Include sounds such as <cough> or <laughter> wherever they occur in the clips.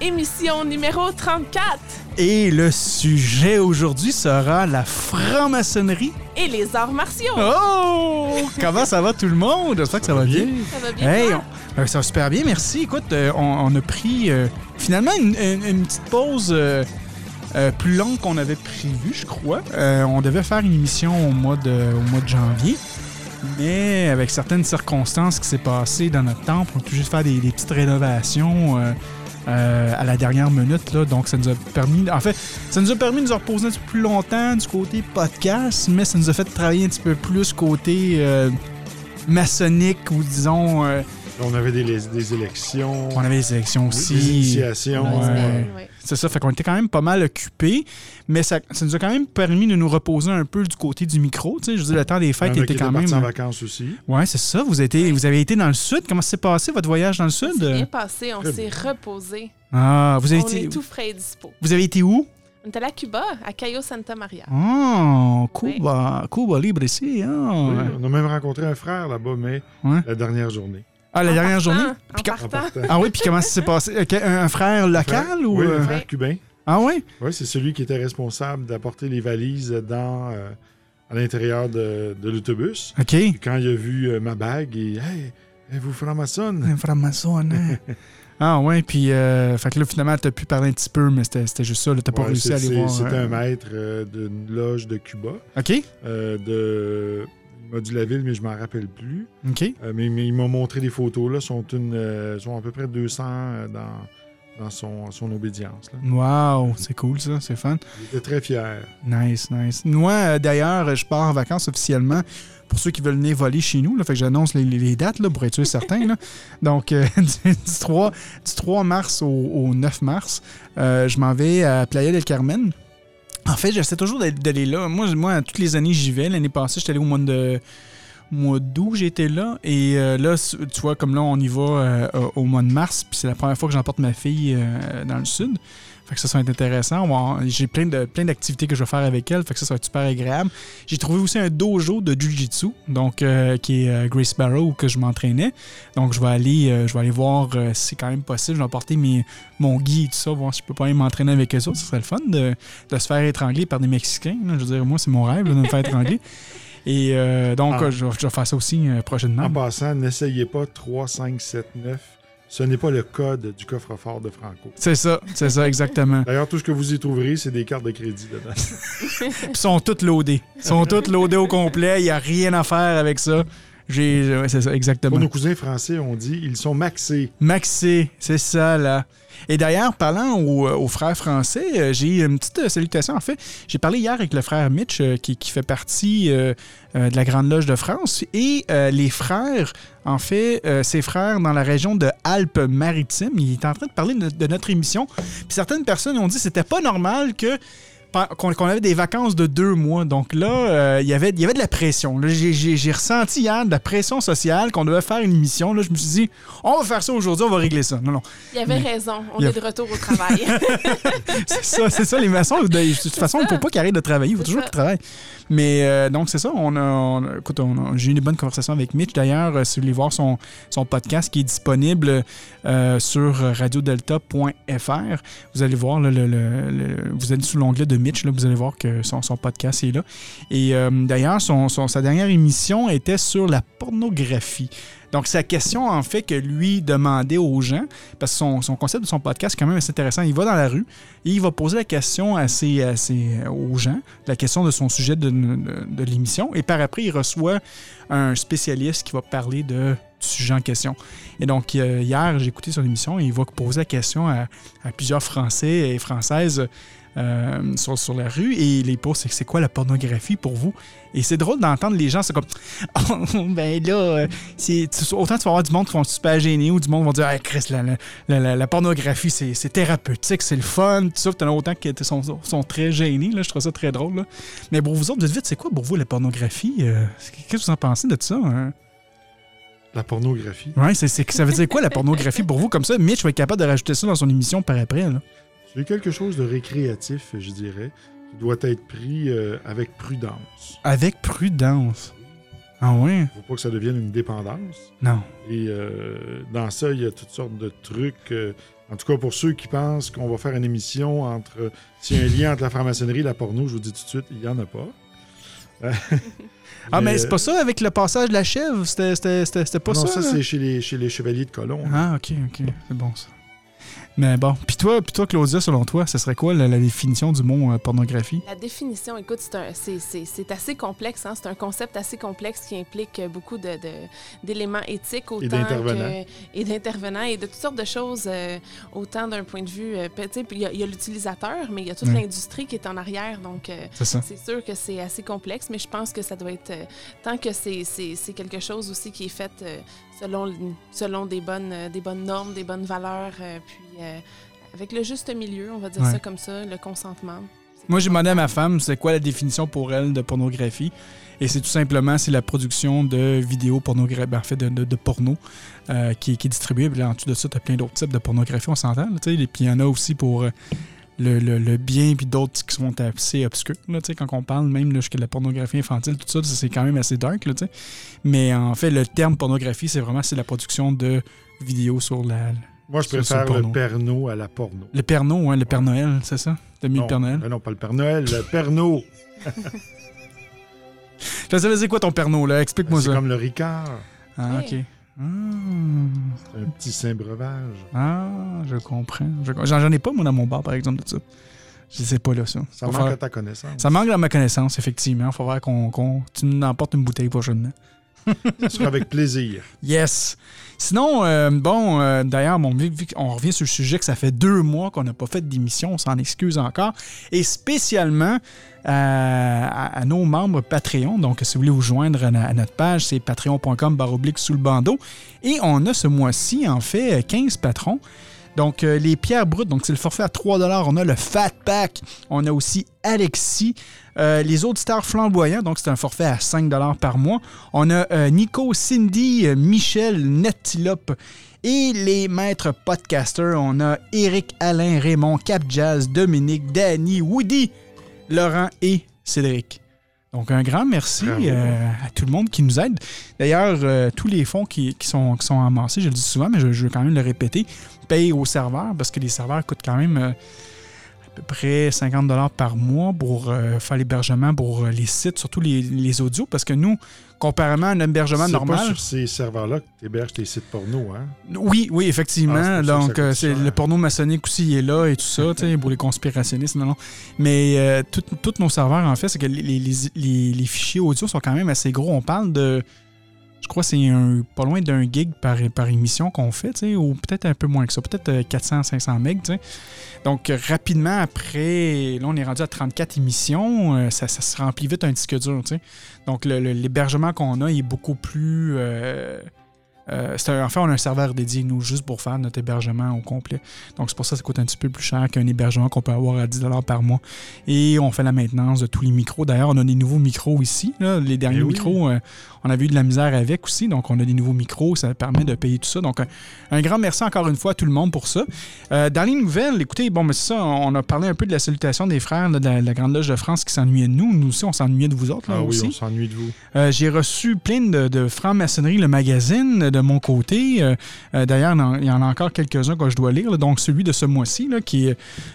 Émission numéro 34. Et le sujet aujourd'hui sera la franc-maçonnerie. Et les arts martiaux. Oh! <laughs> Comment ça va tout le monde? J'espère que ça va bien. Ça va bien? Hey, on- euh, ça va super bien, merci. Écoute, euh, on, on a pris euh, finalement une, une- une petite pause euh, euh, plus longue qu'on avait prévu, je crois. Euh, on devait faire une émission au mois de, au mois de janvier. Mais avec certaines circonstances qui s'est passées dans notre temple, on a obligé de faire des, des petites rénovations euh, euh, à la dernière minute. Là, donc, ça nous a permis. En fait, ça nous a permis de nous reposer un petit peu plus longtemps du côté podcast, mais ça nous a fait travailler un petit peu plus côté euh, maçonnique ou disons. euh, On avait des, des élections, on avait les élections des aussi. initiations. Ouais. Ouais, ouais. C'est ça, fait qu'on était quand même pas mal occupés, mais ça, ça nous a quand même permis de nous reposer un peu du côté du micro. Tu sais, je veux dire, le temps des fêtes était quand même. en vacances aussi. Ouais, c'est ça. Vous, avez été- vous avez été dans le sud. Comment s'est passé votre voyage dans le C'est sud? bien passé, on s'est reposé. Ah, vous avez On été. est tout frais et dispo. Vous avez été où? On est allé à Cuba, à Cayo Santa Maria. Oh, Cuba, Cuba Libre ici. Oui, on a même rencontré un frère là-bas, mais Ouais. la dernière journée. Ah, la En dernière partant, journée? En quand- partant. Ah oui, puis comment ça s'est passé? Un, un frère local Frère- ou. Oui, euh, un frère cubain. Ah oui? Oui, c'est celui qui était responsable d'apporter les valises dans, euh, à l'intérieur de, de l'autobus. OK. Puis Quand il a vous euh, ma bague, il Hey, vous franc-maçonne? Un franc-maçon, hein? <laughs> Ah ouais, puis euh, fait que là, finalement, t'as pu parler un petit peu, mais c'était c'était juste ça. T'as pas Ouais, réussi à aller voir. C'était un maître euh, d'une loge de Cuba, OK, euh, de... Il m'a dit la ville, mais je m'en rappelle plus. OK. Euh, mais, mais il m'a montré des photos, là, sont, une, euh, sont à peu près 200 euh, dans, dans son, son obédience. là. Wow, c'est cool ça, c'est fun. Il était très fier. Nice, nice. Moi, d'ailleurs, je pars en vacances officiellement pour ceux qui veulent venir voler chez nous. Là, fait que j'annonce les, dates là, pour être sûr certain. là. <laughs> Donc, euh, <laughs> du, du 3, du 3 mars au, au 9 mars, euh, je m'en vais à Playa del Carmen. En fait, j'essaie toujours d'aller- là. Moi, moi, toutes les années, j'y vais. L'année passée, j'étais allé au mois de mois d'août, j'étais là. Et euh, là, tu vois, comme là, on y va euh, au- au mois de mars. Puis c'est la première fois que j'emporte ma fille euh, dans le sud. Fait que ça, ça va être intéressant. J'ai plein de plein d'activités que je vais faire avec elle. Fait que ça, ça va être super agréable. J'ai trouvé aussi un dojo de Jiu-Jitsu, donc euh, qui est euh, Grace Barrow où que je m'entraînais. Donc je vais aller, euh, je vais aller voir si c'est quand même possible. Je vais apporter mes, mon gui et tout ça, voir si je peux pas aller m'entraîner avec eux autres. Ce serait le fun de, de se faire étrangler par des Mexicains. là. Je veux dire, moi, c'est mon rêve là, de me faire étrangler. <laughs> Et donc, Ah. je, vais- je vais faire ça aussi prochainement. En passant, n'essayez pas 3, 5, 7, 9. Ce n'est pas le code du coffre-fort de Franco. C'est ça, c'est ça, exactement. <laughs> D'ailleurs, tout ce que vous y trouverez, c'est des cartes de crédit dedans. <laughs> Ils sont toutes loadées. Ils sont toutes loadées au complet. Il n'y a rien à faire avec ça. J'ai, ouais, c'est ça, exactement. Pour nos cousins français, on dit ils sont maxés. Maxé, c'est ça, là. Et d'ailleurs, parlant aux, aux frères français, euh, j'ai une petite euh, salutation. En fait, j'ai parlé hier avec le frère Mitch, euh, qui, fait partie euh, euh, de la Grande Loge de France. Et euh, les frères, en fait, euh, ses frères dans la région de Alpes-Maritimes, il est en train de parler de, de notre émission. Puis certaines personnes ont dit que c'était pas normal que qu'on avait des vacances de deux mois. Donc là, euh, il y avait- y avait de la pression. J'ai ressenti hier de la pression sociale qu'on devait faire une émission. Là, je me suis dit, on va faire ça aujourd'hui, on va régler ça. Non, non. Il avait Mais- raison, on y a- est de retour au travail. <laughs> C'est ça, c'est ça, les maçons. De, de toute façon, il ne faut pas qu'ils arrêtent de travailler. Il faut toujours qu'ils travaillent. Mais euh, donc, c'est ça. On a, on écoute, j'ai eu une bonne conversation avec Mitch. D'ailleurs, euh, si vous voulez voir son, son podcast qui est disponible euh, sur radiodelta.fr, vous allez voir, là, le, le- le- vous allez sous l'onglet de Mitch. Là, vous allez voir que son, son podcast est là. Et euh, d'ailleurs, son, son- sa dernière émission était sur la pornographie. Donc, sa question, en fait, que lui demandait aux gens, parce que son, son concept de son podcast est quand même assez intéressant. Il va dans la rue et il va poser la question à ses- à ses- aux gens, la question de son sujet de, de- l'émission. Et par après, il reçoit un spécialiste qui va parler de, sujet en question. Et donc, euh, hier, j'ai écouté son émission et il va poser la question à, à plusieurs Français et Françaises euh, sur, sur la rue et les pose c'est c'est quoi la pornographie pour vous? Et c'est drôle d'entendre les gens c'est comme <laughs> Oh, ben là euh, c'est autant tu vas avoir du monde qui vont super gênés ou du monde qui vont dire hey, Chris la, la, la- pornographie c'est c'est thérapeutique c'est le fun tout ça t'en as autant qui sont, sont très gênés là je trouve ça très drôle là. mais pour vous autres vite vite c'est quoi pour vous la pornographie Euh, qu'est-ce que vous en pensez de ça hein? La pornographie. ouais c'est c'est- ça veut dire quoi la pornographie pour vous comme ça? Mitch va être capable de rajouter ça dans son émission par après là. C'est quelque chose de récréatif, je dirais, qui doit être pris euh, avec prudence. avec prudence ah ouais? Il ne faut pas que ça devienne une dépendance. non Et euh, dans ça, il y a toutes sortes de trucs. euh, en tout cas, pour ceux qui pensent qu'on va faire une émission entre. S'il y a un lien entre la franc-maçonnerie et la porno, je vous dis tout de suite, il n'y en a pas. <laughs> Ah, mais c'est pas ça avec le passage de la chèvre? C'était pas non, ça? ça, là? c'est chez les, chez les chevaliers de colon. Ah, ok, ok. C'est bon, ça. Mais bon. Puis toi, puis toi, Claudia, selon toi, ce serait quoi la, la définition du mot euh, pornographie? La définition, écoute, c'est assez complexe. Hein? C'est un concept assez complexe qui implique euh, beaucoup de- de- d'éléments éthiques autant et d'intervenants et de toutes sortes de choses, euh, autant d'un point de vue. euh, pe- tu sais, puis Il y a, l'utilisateur, mais il y a toute l'industrie qui est en arrière. Donc, euh, C'est ça. c'est sûr que c'est assez complexe, mais je pense que ça doit être. euh, tant que c'est- quelque chose aussi qui est fait euh, selon, selon des, bonnes, euh, des bonnes normes, des bonnes valeurs, euh, puis euh, avec le juste milieu, on va dire Ouais. ça comme ça, le consentement. Moi, j'ai demandé à ma femme, c'est quoi la définition pour elle de pornographie? Et c'est tout simplement, c'est la production de vidéos pornographiques, en fait, de, de- de porno euh, qui, est- qui est distribuée. Puis là, en dessous de ça, tu as plein d'autres types de pornographie, on s'entend. là, tu sais. Et puis il y en a aussi pour le, le- le bien, puis d'autres qui sont assez obscurs. Là, tu sais, quand on parle même là, jusqu'à la pornographie infantile, tout ça, ça, c'est quand même assez dark. Là, tu sais. Mais en fait, le terme pornographie, c'est vraiment c'est la production de vidéos sur la, Moi, je Sur- préfère sur le perno à la porno. le Pernod, hein, le Père Noël, c'est ça? T'as mis non, le Père Noël? ben non, pas le Père Noël, le perno. Ça, ça veut dire quoi ton Pernod, là? Explique-moi c'est ça. comme le Ricard. Ah, Hey. Hmm. C'est un petit saint-breuvage. Ah, je comprends. Je com- J'en ai pas, moi, dans mon bar, par exemple, de ça. Je sais pas, là, ça. Ça Faut manque faire- à ta connaissance. Ça manque dans ma connaissance, effectivement. Faut voir qu'on qu'on- tu nous emportes une bouteille prochainement. <laughs> Ça sera avec plaisir. Yes. Sinon, euh, bon, euh, d'ailleurs, qu'on revient sur le sujet que ça fait deux mois qu'on n'a pas fait d'émission, on s'en excuse encore. Et spécialement euh, à, nos membres Patreon. Donc, si vous voulez vous joindre à, notre page, c'est patreon.com baroblique sous le bandeau. Et on a ce mois-ci, en fait, 15 patrons. Donc, les pierres brutes, donc c'est le forfait à 3 On a le Fat Pack. On a aussi Alexis. Euh, les autres stars flamboyants, donc c'est un forfait à 5 par mois. On a euh, Nico, Cindy, euh, Michel, Nettilope et les maîtres podcasters. On a Eric, Alain, Raymond, Cap Jazz, Dominique, Danny, Woody, Laurent et Cédric. Donc un grand merci euh, à tout le monde qui nous aide. D'ailleurs, euh, tous les fonds qui, qui sont, qui sont amassés, je le dis souvent, mais je, je veux quand même le répéter, payent aux serveurs parce que les serveurs coûtent quand même euh, peu près 50 par mois pour euh, faire l'hébergement pour euh, les sites, surtout les, les audios, parce que nous, comparément à un hébergement C'est normal... pas sur ces serveurs-là que tu héberges tes sites porno, hein? Oui, oui, effectivement. Ah, c'est Donc, euh, c'est le porno maçonnique aussi il est là et tout ça, tu sais, pour les conspirationnistes, non, non. Mais tous nos serveurs, en fait, c'est que les- les- les fichiers audio sont quand même assez gros. On parle de. Je crois que c'est pas loin d'un gig par, émission qu'on fait, ou peut-être un peu moins que ça, peut-être euh, 400-500 megs, tu sais. Donc, euh, rapidement après, là, on est rendu à 34 émissions, euh, ça, se remplit vite un disque dur. Donc, l'hébergement qu'on a est beaucoup plus. euh, euh, un- en fait, on a un serveur dédié, nous, juste pour faire notre hébergement au complet. Donc, c'est pour ça que ça coûte un petit peu plus cher qu'un hébergement qu'on peut avoir à 10 par mois. Et on fait la maintenance de tous les micros. D'ailleurs, on a des nouveaux micros ici. là. Les derniers Eh oui. micros, euh, on avait eu de la misère avec aussi. Donc, on a des nouveaux micros. Ça permet de payer tout ça. Donc, un, un grand merci encore une fois à tout le monde pour ça. Euh, dans les nouvelles, écoutez, bon, mais c'est ça, on a parlé un peu de la salutation des frères là, de, la, de la Grande Loge de France qui s'ennuyaient de nous. Nous aussi, on s'ennuyait de vous autres. Là, Ah oui, aussi. on s'ennuie de vous. Euh, j'ai reçu plein de, de franc-maçonnerie, le magazine, de mon côté. Euh, euh, D'ailleurs, il y en a encore quelques-uns que je dois lire. là. Donc, celui de ce mois-ci, qui,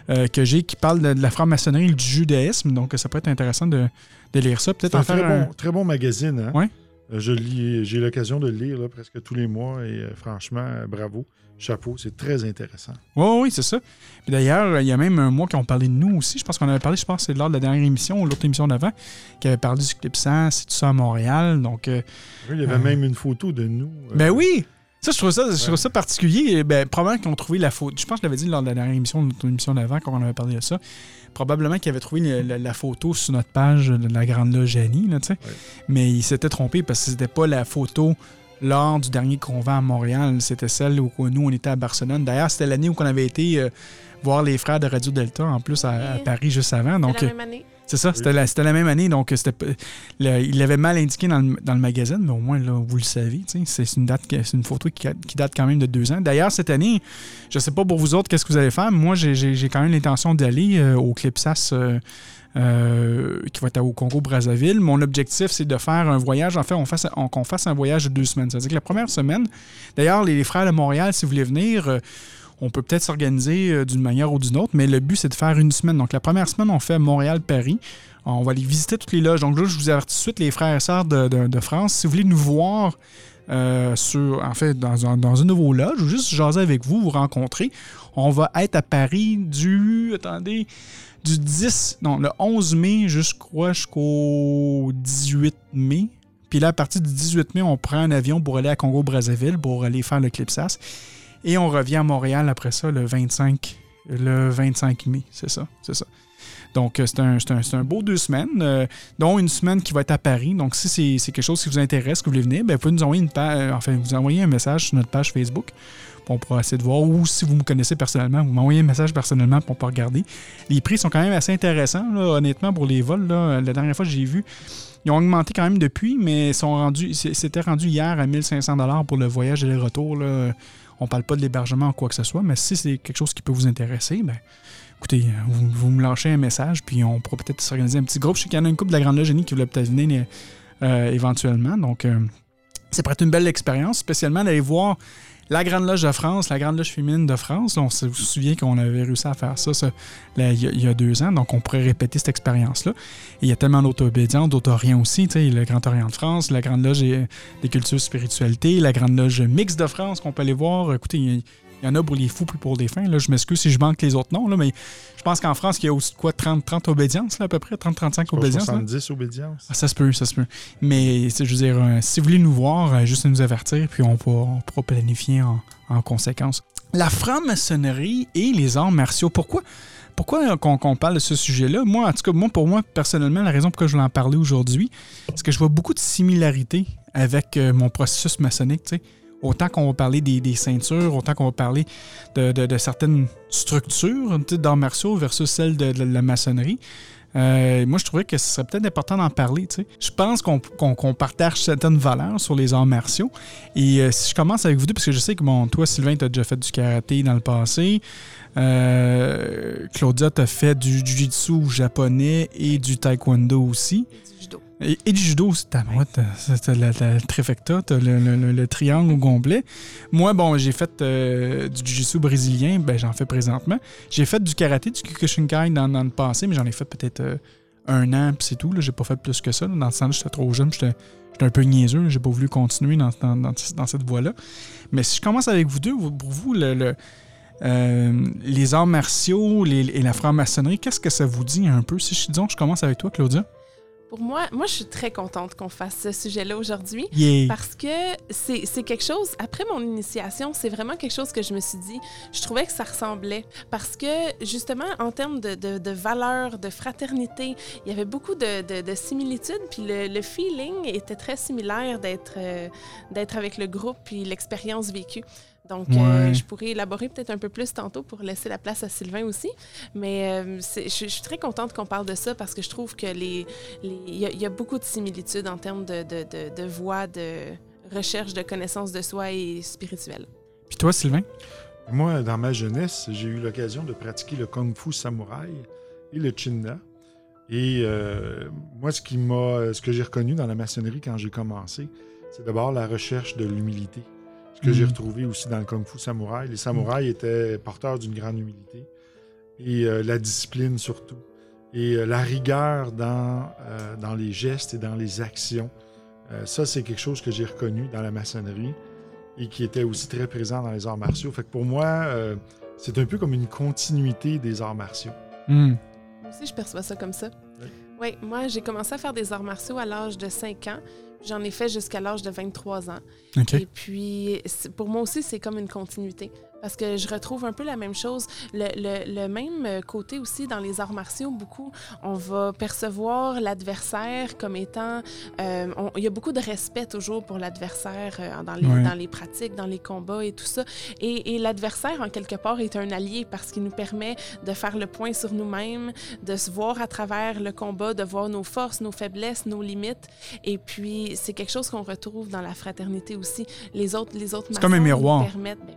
euh, que j'ai, qui parle de, de la franc-maçonnerie et du judaïsme. Donc, ça peut être intéressant de, de lire ça. Peut-être en très faire un- bon, très bon magazine. Hein? Lis, j'ai l'occasion de le lire là, presque tous les mois et franchement, bravo, chapeau, c'est très intéressant. Oui, oui, c'est ça. Puis D'ailleurs, il y a même un mois qui ont parlé de nous aussi. Je pense qu'on avait parlé, je pense, que c'est lors de la dernière émission ou l'autre émission d'avant, qui avait parlé du Clipsens et tout ça à Montréal. Donc, euh, Oui, il y avait Euh. même une photo de nous. euh, ben oui! Ça, je trouve ça, je trouve ça particulier. Ben, probablement qu'ils ont trouvé la photo. Je pense que je l'avais dit lors de la dernière émission, l'autre émission d'avant, quand on avait parlé de ça. Probablement qu'ils avaient trouvé le- la, la photo sur notre page de la Grande Loge Annie, là, tu sais. Ouais. Mais ils s'étaient trompés parce que c'était pas la photo lors du dernier convent à Montréal. C'était celle où nous, on était à Barcelone. D'ailleurs, c'était l'année où on avait été euh, voir les frères de Radio Delta, en plus, à. Paris juste avant. Donc, C'est la euh, même année. c'est ça, c'était la, c'était la même année, donc c'était pas- le- il l'avait mal indiqué dans le, dans le magazine, mais au moins là, vous le savez, c'est c'est une date, c'est une photo qui, qui date quand même de deux ans. D'ailleurs, cette année, je sais pas pour vous autres qu'est-ce que vous allez faire? Moi, j'ai- j'ai j'ai quand même l'intention d'aller euh, au Clipsas euh, euh, qui va être au Congo-Brazzaville. Mon objectif, c'est de faire un voyage. En fait, on fasse, on- qu'on fasse un voyage de deux semaines. C'est-à-dire que la première semaine, d'ailleurs, les, frères de Montréal, si vous voulez venir, euh, on peut peut-être s'organiser euh, d'une manière ou d'une autre, mais le but, c'est de faire une semaine. Donc, la première semaine, on fait Montréal-Paris. On va aller visiter toutes les loges. Donc là, je vous avertis tout de suite, les frères et sœurs de, de- de France, si vous voulez nous voir en fait, dans, un- dans une nouveau loge ou juste jaser avec vous, vous rencontrer, on va être à Paris du, attendez, du 10, non, le 11 mai jusqu'au jusqu'au 18 mai. Puis là, à partir du 18 mai, on prend un avion pour aller à Congo-Brazzaville pour aller faire le Clipsas. Et on revient à Montréal après ça le 25, le 25 mai. C'est ça, c'est ça. Donc, euh, c'est un, un- un beau deux semaines, euh, dont une semaine qui va être à Paris. Donc, si c'est quelque chose qui vous intéresse, que vous voulez venir, ben, vous pouvez nous envoyer une page, enfin, vous un message sur notre page Facebook. On pourra essayer de voir. Ou si vous me connaissez personnellement, vous m'envoyez un message personnellement pour peut regarder. Les prix sont quand même assez intéressants, honnêtement, pour les vols. Là. La dernière fois que j'ai vu, ils ont augmenté quand même depuis, mais c'était rendu hier à 1500 pour le voyage et le retour. Là. On parle pas de l'hébergement ou quoi que ce soit, mais si c'est quelque chose qui peut vous intéresser, ben, écoutez, vous, vous me lâchez un message, puis on pourra peut-être s'organiser un petit groupe. Je sais qu'il y en a une couple de la Grande Loge Génie qui voulait peut-être venir euh, éventuellement. Donc, euh, c'est peut-être une belle expérience, spécialement d'aller voir la Grande Loge de France, la Grande Loge féminine de France. On se souvient qu'on avait réussi à faire ça, il, y a, a deux ans, donc on pourrait répéter cette expérience-là. Il y a tellement d'autres obédiences, d'autres Orients aussi, le Grand Orient de France, la Grande Loge des cultures spiritualités, la Grande Loge mixte de France qu'on peut aller voir. Écoutez, il y, il y en a pour les fous puis pour les fins. Là. Je m'excuse si je manque les autres noms, là, mais je pense qu'en France, il y a aussi quoi, 30, 30 obédiences là, à peu près, 30-35 Pas obédiences. là? 70 obédiences. Ah, ça se peut, ça se peut. Mais c'est- je veux dire, euh, si vous voulez nous voir, euh, juste nous avertir, puis on pourra, on pourra planifier en, en conséquence. La franc-maçonnerie et les arts martiaux, pourquoi? Pourquoi qu'on parle de ce sujet-là? Moi, en tout cas, moi, pour moi, personnellement, la raison pour laquelle je voulais en parler aujourd'hui, c'est que je vois beaucoup de similarités avec euh, mon processus maçonnique, tu sais. Autant qu'on va parler des, ceintures, autant qu'on va parler de, de- de certaines structures d'arts martiaux versus celles de, la maçonnerie. Euh, moi, je trouvais que ce serait peut-être important d'en parler. Je pense qu'on partage certaines valeurs sur les arts martiaux. Et euh, si je commence avec vous deux, parce que je sais que bon, toi, Sylvain, tu as déjà fait du karaté dans le passé. Euh, Claudia, tu as fait du jiu-jitsu japonais et du taekwondo aussi. Et, et du judo aussi. T'as ouais, t'as- t'as la, trifecta, t'as le, le- le- le triangle au complet. Moi, bon, j'ai fait euh, du jiu-jitsu brésilien, ben j'en fais présentement. J'ai fait du karaté, du Kyokushinkai dans, dans le passé, mais j'en ai fait peut-être euh, un an, puis c'est tout. J'ai pas fait plus que ça. là. Dans le sens, j'étais trop jeune, j'étais un peu niaiseux. J'ai pas voulu continuer dans, dans- dans- dans cette voie-là. Mais si je commence avec vous deux, pour vous, le, le- euh, les arts martiaux les- et la franc-maçonnerie, qu'est-ce que ça vous dit un peu? Si je, disons, je commence avec toi, Claudia. Pour moi, moi, je suis très contente qu'on fasse ce sujet-là aujourd'hui. Yeah. Parce que c'est quelque chose, après mon initiation, c'est vraiment quelque chose que je me suis dit, je trouvais que ça ressemblait. Parce que justement, en termes de, de, de valeurs, de fraternité, il y avait beaucoup de, de, de similitudes, puis le, le feeling était très similaire d'être euh, d'être avec le groupe, puis l'expérience vécue. Donc, euh, je pourrais élaborer peut-être un peu plus tantôt pour laisser la place à Sylvain aussi. Mais euh, je, je suis très contente qu'on parle de ça parce que je trouve que les, il y, a- il y a beaucoup de similitudes en termes de, de, de, de voies de recherche de connaissance de soi et spirituelle. Puis toi, Sylvain? Moi, dans ma jeunesse, j'ai eu l'occasion de pratiquer le kung fu samouraï et le chinna. Et euh, moi, ce, qui m'a, ce que j'ai reconnu dans la maçonnerie quand j'ai commencé, c'est d'abord la recherche de l'humilité. Ce que j'ai Mhm. retrouvé aussi dans le Kung Fu Samouraï. Les samouraïs étaient porteurs d'une grande humilité et euh, la discipline surtout. Et euh, la rigueur dans, euh, dans les gestes et dans les actions. Euh, ça, c'est quelque chose que j'ai reconnu dans la maçonnerie et qui était aussi très présent dans les arts martiaux. Fait que pour moi, euh, c'est un peu comme une continuité des arts martiaux. Hmm. Moi aussi, je perçois ça comme ça. Oui. Oui, moi, j'ai commencé à faire des arts martiaux à l'âge de 5 ans. J'en ai fait jusqu'à l'âge de 23 ans. Et puis, pour moi aussi, c'est comme une continuité. Parce que je retrouve un peu la même chose. Le, le- le même côté aussi dans les arts martiaux, beaucoup, on va percevoir l'adversaire comme étant... euh, on- il y a beaucoup de respect toujours pour l'adversaire euh, dans, les, dans les pratiques, dans les combats et tout ça. Et, et l'adversaire, en quelque part, est un allié parce qu'il nous permet de faire le point sur nous-mêmes, de se voir à travers le combat, de voir nos forces, nos faiblesses, nos limites. Et puis, c'est quelque chose qu'on retrouve dans la fraternité aussi. Les autres, les autres C'est comme un miroir. Nous permettent, ben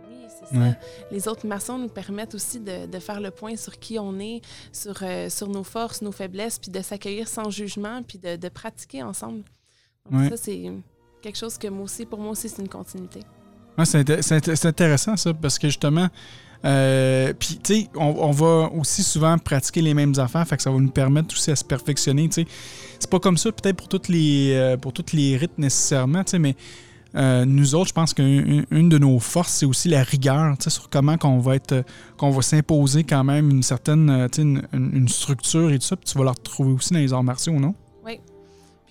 c'est ça. Ouais. Les autres maçons nous permettent aussi de, de faire le point sur qui on est, sur, euh, sur nos forces, nos faiblesses, puis de s'accueillir sans jugement, puis de, de pratiquer ensemble. Donc Ouais. ça, c'est quelque chose que moi aussi, pour moi aussi, c'est une continuité. Ouais, c'est inté- c'est inté- c'est intéressant ça, parce que justement, euh, puis tu sais, on, on va aussi souvent pratiquer les mêmes affaires, fait que ça va nous permettre aussi à se perfectionner, tu sais. C'est pas comme ça peut-être pour toutes les euh, pour toutes les rites nécessairement, tu sais, mais euh, nous autres, je pense qu'une une de nos forces, c'est aussi la rigueur, sur comment qu'on va être, euh, qu'on va s'imposer quand même une certaine, euh, une- une structure et tout ça, puis tu vas la retrouver aussi dans les arts martiaux, non?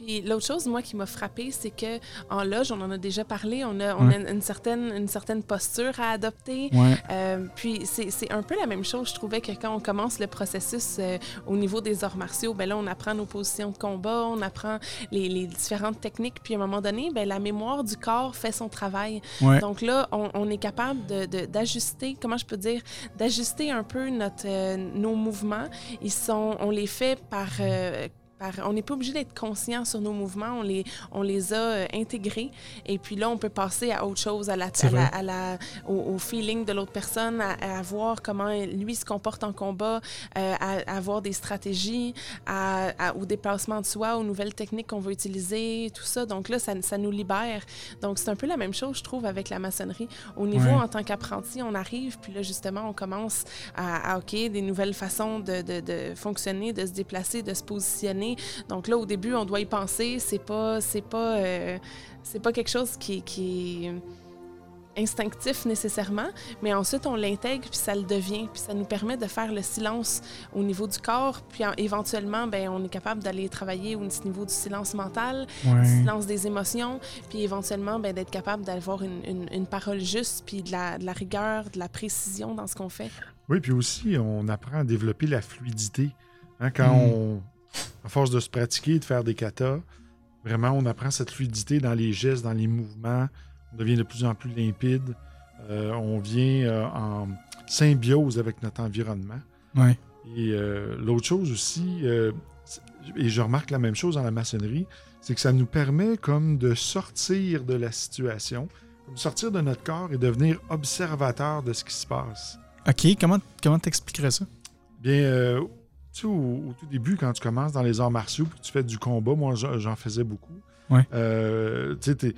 Puis l'autre chose, moi, qui m'a frappée, c'est que en loge, on en a déjà parlé, on a, on Ouais. a une, certaine, une certaine posture à adopter. Ouais. Euh, puis c'est c'est un peu la même chose, je trouvais que quand on commence le processus euh, au niveau des arts martiaux, ben là, on apprend nos positions de combat, on apprend les, les différentes techniques, puis à un moment donné, ben, la mémoire du corps fait son travail. Ouais. Donc là, on, on est capable de- de- d'ajuster, comment je peux dire, d'ajuster un peu notre, euh, nos mouvements. Ils sont, on les fait par... par- on n'est pas obligé d'être conscient sur nos mouvements, on les, on les a euh, intégrés. Et puis là, on peut passer à autre chose, à la, C'est à la- vrai. à la- au, au feeling de l'autre personne, à, à voir comment lui se comporte en combat, euh, à, avoir des stratégies, à, au déplacement de soi, aux nouvelles techniques qu'on va utiliser, tout ça. Donc là, ça, ça nous libère. Donc c'est un peu la même chose, je trouve, avec la maçonnerie. Au niveau Ouais. en tant qu'apprenti, on arrive, puis là, justement, on commence à, à, OK, des nouvelles façons de, de- de fonctionner, de se déplacer, de se positionner. Donc là, au début, on doit y penser. C'est pas, c'est pas, euh, c'est pas quelque chose qui, qui est instinctif nécessairement, mais ensuite on l'intègre puis ça le devient, puis ça nous permet de faire le silence au niveau du corps, puis en- éventuellement, ben, on est capable d'aller travailler au niveau du silence mental, du silence des émotions, puis éventuellement ben, d'être capable d'avoir une, une- une parole juste, puis de la, de la rigueur, de la précision dans ce qu'on fait. Oui, puis aussi, on apprend à développer la fluidité. Hein, quand Mm. on, à force de se pratiquer, de faire des katas, vraiment, on apprend cette fluidité dans les gestes, dans les mouvements. On devient de plus en plus limpide. Euh, on vient euh, en symbiose avec notre environnement. Ouais. Et euh, l'autre chose aussi, et je remarque la même chose dans la maçonnerie, c'est que ça nous permet comme de sortir de la situation, comme sortir de notre corps et devenir observateur de ce qui se passe. OK, comment comment t'expliquerais ça? Bien, tu sais, au, au tout début, quand tu commences dans les arts martiaux, puis que tu fais du combat, moi j'en faisais beaucoup. Ouais. Euh, tu sais, t'es,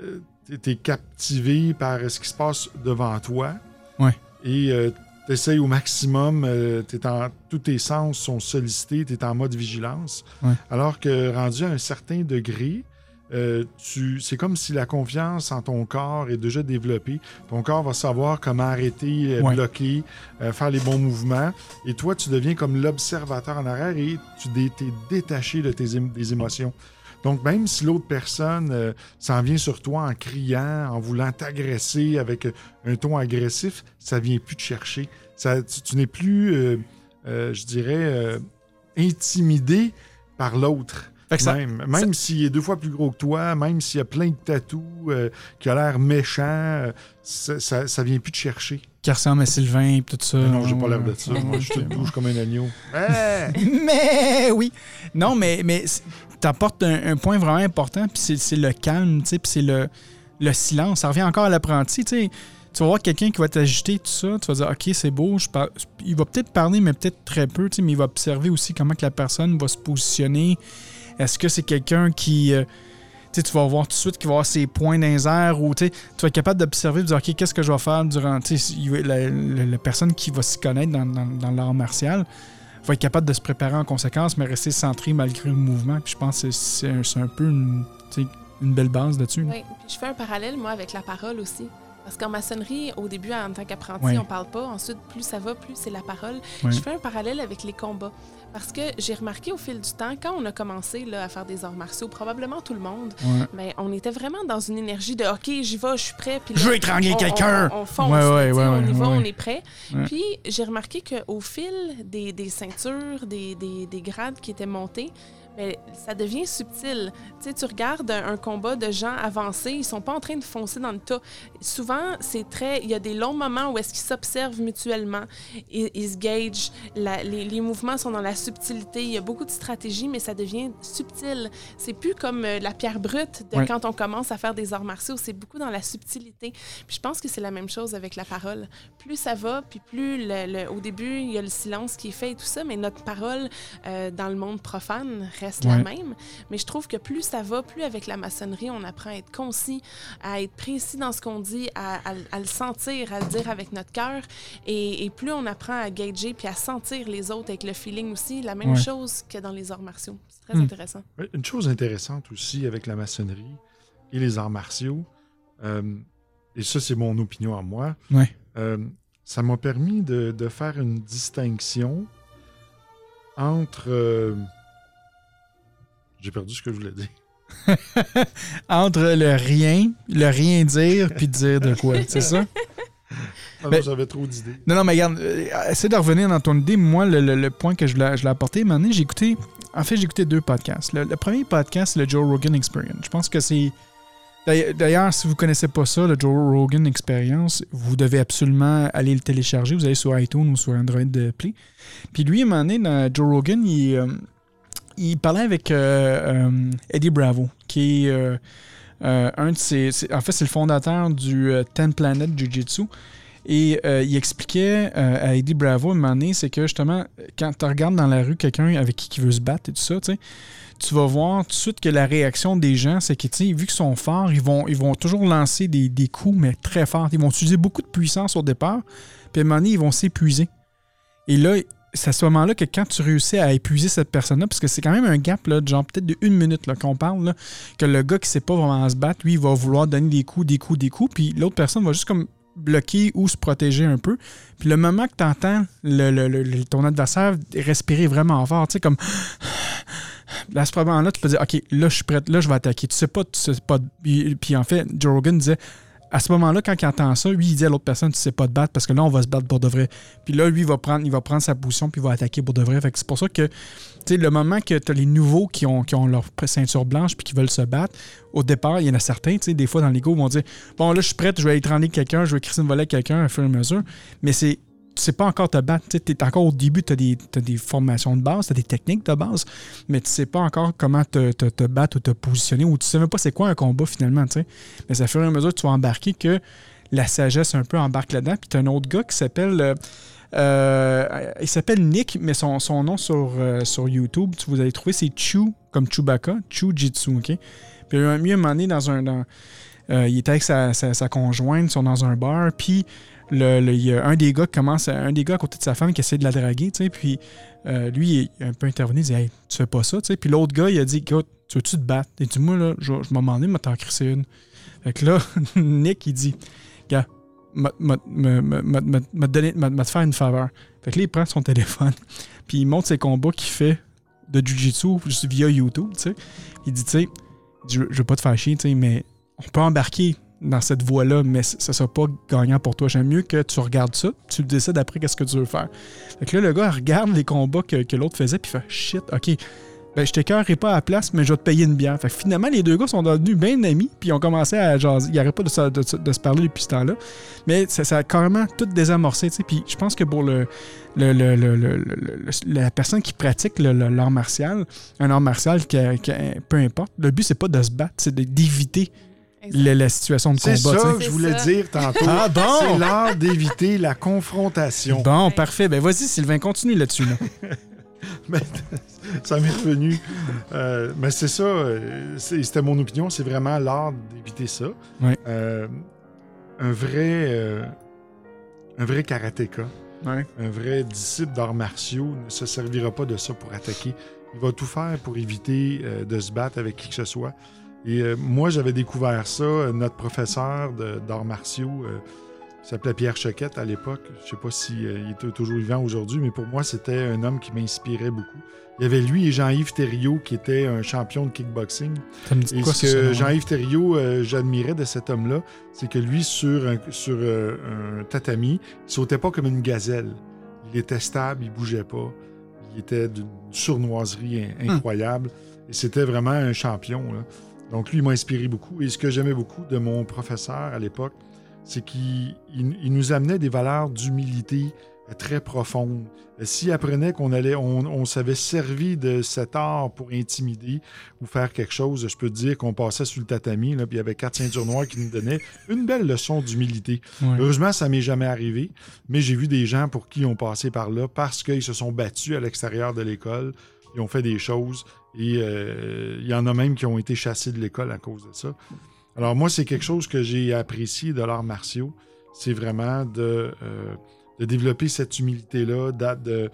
euh, captivé par ce qui se passe devant toi. Ouais. Et tu essayes au maximum, euh, t'es en, tous tes sens sont sollicités, tu es en mode vigilance. Ouais. Alors que rendu à un certain degré, euh, c'est comme si la confiance en ton corps est déjà développée. Ton corps va savoir comment arrêter, euh, Ouais. bloquer, euh, faire les bons mouvements. Et toi, tu deviens comme l'observateur en arrière et tu dé- t'es détaché de tes ém- des émotions. Donc, même si l'autre personne euh, s'en vient sur toi en criant, en voulant t'agresser avec un ton agressif, ça vient plus te chercher. Ça, tu, tu n'es plus, je dirais, intimidé par l'autre. Fait que ça- Même, même s'il est deux fois plus gros que toi, même s'il a plein de tatous, euh, qui a l'air méchant, euh, ça, ça, ça vient plus te chercher. qui ressemble à Sylvain et tout ça. Mais non, j'ai pas l'air de ça. Moi, je te bouge comme un agneau. Hey! <laughs> mais oui. Non, mais, mais tu apportes un, un point vraiment important, puis c'est- c'est le calme, tu sais, puis c'est le, le silence. Ça revient encore à l'apprenti, tu sais. Tu vas voir quelqu'un qui va t'agiter, tout ça, tu vas dire, OK, c'est beau, je par- il va peut-être parler, mais peut-être très peu, tu sais, mais il va observer aussi comment que la personne va se positionner. Est-ce que c'est quelqu'un qui... euh, tu vas voir tout de suite qu'il va avoir ses points dans les airs ou tu vas être capable d'observer, de dire, OK, qu'est-ce que je vais faire durant. La, la- la personne qui va s'y connaître dans, l'art martial va être capable de se préparer en conséquence, mais rester centré malgré le mouvement. Puis je pense que c'est un, peu une, une belle base là-dessus. là. Oui, puis je fais un parallèle, moi, avec la parole aussi. Parce qu'en maçonnerie, au début, en tant qu'apprenti, on parle pas. Ensuite, plus ça va, plus c'est la parole. Je fais un parallèle avec les combats. Parce que j'ai remarqué au fil du temps, quand on a commencé là, à faire des arts martiaux, probablement tout le monde, Ouais. mais on était vraiment dans une énergie de OK, j'y vais, je suis prêt. Puis là, Je veux étrangler quelqu'un! On, on fonce, Ouais, ouais, on y va, on est prêt. Puis j'ai remarqué qu'au fil des, des ceintures, des, des- des grades qui étaient montés, mais ça devient subtil. Tu sais, tu regardes un, un combat de gens avancés, ils sont pas en train de foncer dans le tas. Souvent, c'est très... Il y a des longs moments où est-ce qu'ils s'observent mutuellement, ils, ils se gagent, les, les mouvements sont dans la subtilité, il y a beaucoup de stratégie, mais ça devient subtil. C'est plus comme euh, la pierre brute de quand on commence à faire des arts martiaux, c'est beaucoup dans la subtilité. Puis je pense que c'est la même chose avec la parole. Plus ça va, puis plus le- le- au début, il y a le silence qui est fait et tout ça, mais notre parole euh, dans le monde profane reste la Ouais. même. Mais je trouve que plus ça va, plus avec la maçonnerie, on apprend à être concis, à être précis dans ce qu'on dit, à, à- à le sentir, à le dire avec notre cœur. Et, et plus on apprend à gager puis à sentir les autres avec le feeling aussi, la même Ouais. chose que dans les arts martiaux. C'est très Hmm. intéressant. Une chose intéressante aussi avec la maçonnerie et les arts martiaux, euh, et ça c'est mon opinion à moi, Ouais. euh, ça m'a permis de, de faire une distinction entre... euh, J'ai perdu ce que je voulais dire. <laughs> Entre le rien, le rien dire, puis dire de quoi, c'est ça? Ah Ben- J'avais trop d'idées. Non, non, mais regarde, euh, essaie de revenir dans ton idée. Moi, le, le- le point que je l'ai apporté, donné, j'ai écouté. En fait, j'ai écouté deux podcasts. Le, le premier podcast, c'est le Joe Rogan Experience. Je pense que c'est. D'ailleurs- si vous connaissez pas ça, le Joe Rogan Experience, vous devez absolument aller le télécharger. Vous allez sur iTunes ou sur Android Play. Puis lui, à un moment donné, dans Joe Rogan, il, euh, il parlait avec euh, euh, Eddie Bravo, qui est euh, un de ses. En fait, c'est le fondateur du Ten Planet Jiu-Jitsu. Et il expliquait à Eddie Bravo à un c'est que justement, quand tu regardes dans la rue quelqu'un avec qui qui veut se battre et tout ça, tu vas voir tout de suite que la réaction des gens, c'est que, vu qu'ils sont forts, ils vont, ils vont toujours lancer des, des coups, mais très forts. Ils vont utiliser beaucoup de puissance au départ, puis à un moment donné, ils vont s'épuiser. Et là, c'est à ce moment-là que quand tu réussis à épuiser cette personne-là, parce que c'est quand même un gap, là, de genre peut-être de une minute qu'on parle, que le gars qui sait pas vraiment se battre, lui, il va vouloir donner des coups, des coups, des coups, puis l'autre personne va juste comme bloquer ou se protéger un peu. Puis le moment que tu entends le, le- ton adversaire respirer vraiment fort, tu sais, comme. À ce moment-là, tu peux dire, OK, là, je suis prêt, là, je vais attaquer. Tu sais pas, tu sais pas. Puis en fait, Joe Rogan disait, à ce moment-là, quand il entend ça, lui, il dit à l'autre personne, tu sais pas te battre parce que là, on va se battre pour de vrai. Puis là, lui, il va prendre, il va prendre sa position puis il va attaquer pour de vrai. Fait que c'est pour ça que, tu sais, le moment que tu as les nouveaux qui ont, qui ont leur ceinture blanche puis qui veulent se battre, au départ, il y en a certains, tu sais, des fois dans les groupes, vont dire, bon, là, je suis prête, je vais étrangler quelqu'un, je vais crisser une volée à quelqu'un à fur et à mesure. Mais c'est tu sais pas encore te battre. Tu es encore au début, tu as, des formations de base, tu as des techniques de base, mais tu sais pas encore comment te, te- te battre ou te positionner, ou tu sais même pas c'est quoi un combat finalement. tu sais. Mais ça fait à mesure que tu vas embarquer que la sagesse un peu embarque là-dedans. Puis tu as un autre gars qui s'appelle. euh, euh, il s'appelle Nick, mais son, son nom sur, euh, sur YouTube, tu- vous allez trouver, c'est Chu, comme Chewbacca, Chu Jitsu, OK? Puis lui, à un moment donné, dans un. euh, il était avec sa- sa conjointe, ils sont dans un bar, puis le, y a un des gars qui commence, à- un des gars à côté de sa femme qui essaie de la draguer, tu sais, puis euh, lui, il est un peu intervenu, il dit Hey, tu fais pas ça, tu sais. Puis l'autre gars, il a dit Écoute, tu veux-tu te battre? Il dit Moi, là, je, je m'en t'en crisser une. Fait que là, <laughs> Nick, il dit Gars, m'a te faire une faveur. Fait que là, il prend son <laughs> téléphone, puis il montre ses combats qu'il fait de Jiu-Jitsu via YouTube, tu sais. Il dit, tu sais, je, je veux pas te faire chier, tu sais, mais on peut embarquer dans cette voie-là, mais ça sera pas gagnant pour toi. J'aime mieux que tu regardes ça, tu décides après qu'est-ce que tu veux faire. Fait que là, le gars regarde les combats que, l'autre faisait, puis fait shit, ok. Ben, je t'écœurerai pas à la place, mais je vais te payer une bière. Fait que finalement, les deux gars sont devenus bien amis, puis ils ont commencé à jaser. Ils n'arrêtent pas de, se- parler depuis ce temps-là. Mais ça, a carrément tout désamorcé, tu. Puis je pense que pour le, la personne qui pratique l'art martial, un art martial, qui qui peu importe, le but, c'est pas de se battre, c'est d'éviter. La, la situation de C'est combat. ça tu sais. que je C'est voulais ça. dire tantôt. Ah bon? C'est l'art d'éviter la confrontation. Bon, Ouais. parfait. Ben vas-y, Sylvain, continue là-dessus. Là. <laughs> mais ça m'est revenu. Euh, mais c'est ça, euh, c'est- c'était mon opinion, c'est vraiment l'art d'éviter ça. Ouais. Euh, un vrai euh, un vrai karatéka, Ouais. un vrai disciple d'arts martiaux ne se servira pas de ça pour attaquer. Il va tout faire pour éviter euh, de se battre avec qui que ce soit. Et euh, moi, j'avais découvert ça. euh, Notre professeur d'arts martiaux euh, s'appelait Pierre Choquette à l'époque. Je sais pas s'il est toujours vivant aujourd'hui, mais pour moi, c'était un homme qui m'inspirait beaucoup. Il y avait lui et Jean-Yves Thériault, qui était un champion de kickboxing. Ça me dit Et quoi, ce que? Jean-Yves Thériault, euh, j'admirais de cet homme-là, c'est que lui, sur un, sur, euh, un tatami, il sautait pas comme une gazelle. Il était stable, il bougeait pas. Il était d'une sournoiserie in- incroyable. Et c'était vraiment un champion. là. Donc lui, il m'a inspiré beaucoup. Et ce que j'aimais beaucoup de mon professeur à l'époque, c'est qu'il il- il nous amenait des valeurs d'humilité euh, très profondes. Euh, S'il apprenait qu'on allait, on, on s'avait servi de cet art pour intimider ou faire quelque chose, je peux te dire qu'on passait sur le tatami, là, puis il y avait quatre ceintures noires qui nous donnaient une belle leçon d'humilité. Ouais. Heureusement, ça m'est jamais arrivé, mais j'ai vu des gens pour qui ils ont passé par là parce qu'ils se sont battus à l'extérieur de l'école, ils ont fait des choses, et euh, il y en a même qui ont été chassés de l'école à cause de ça. Alors moi, c'est quelque chose que j'ai apprécié de l'art martiaux, c'est vraiment de, euh, de développer cette humilité-là, de,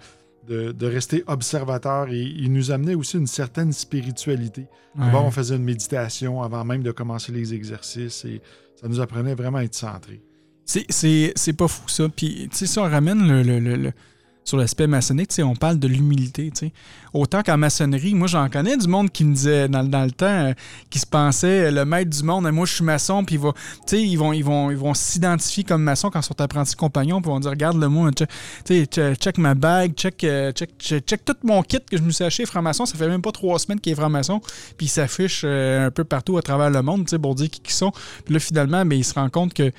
de, de rester observateur, et il nous amenait aussi une certaine spiritualité. Ouais. On faisait une méditation avant même de commencer les exercices, et ça nous apprenait vraiment à être centré. C'est- pas fou, ça. Puis, tu sais, on ramène le, le- le- le- sur l'aspect maçonnique, on parle de l'humilité. Autant qu'en maçonnerie, moi, j'en connais du monde qui me disait, dans, le temps, euh, qui se pensait euh, le maître du monde, moi, je suis maçon, puis ils vont, ils vont, ils vont s'identifier comme maçon quand ils sont apprentis compagnons, puis ils vont dire, regarde-le moi, check, check, ma bague, check, euh, check, check, check tout mon kit que je me suis acheté franc-maçon, ça fait même pas trois semaines qu'il est franc-maçon, puis il s'affiche un peu partout à travers le monde, pour dire qui qui sont. Puis là, finalement, ben, il se rend compte que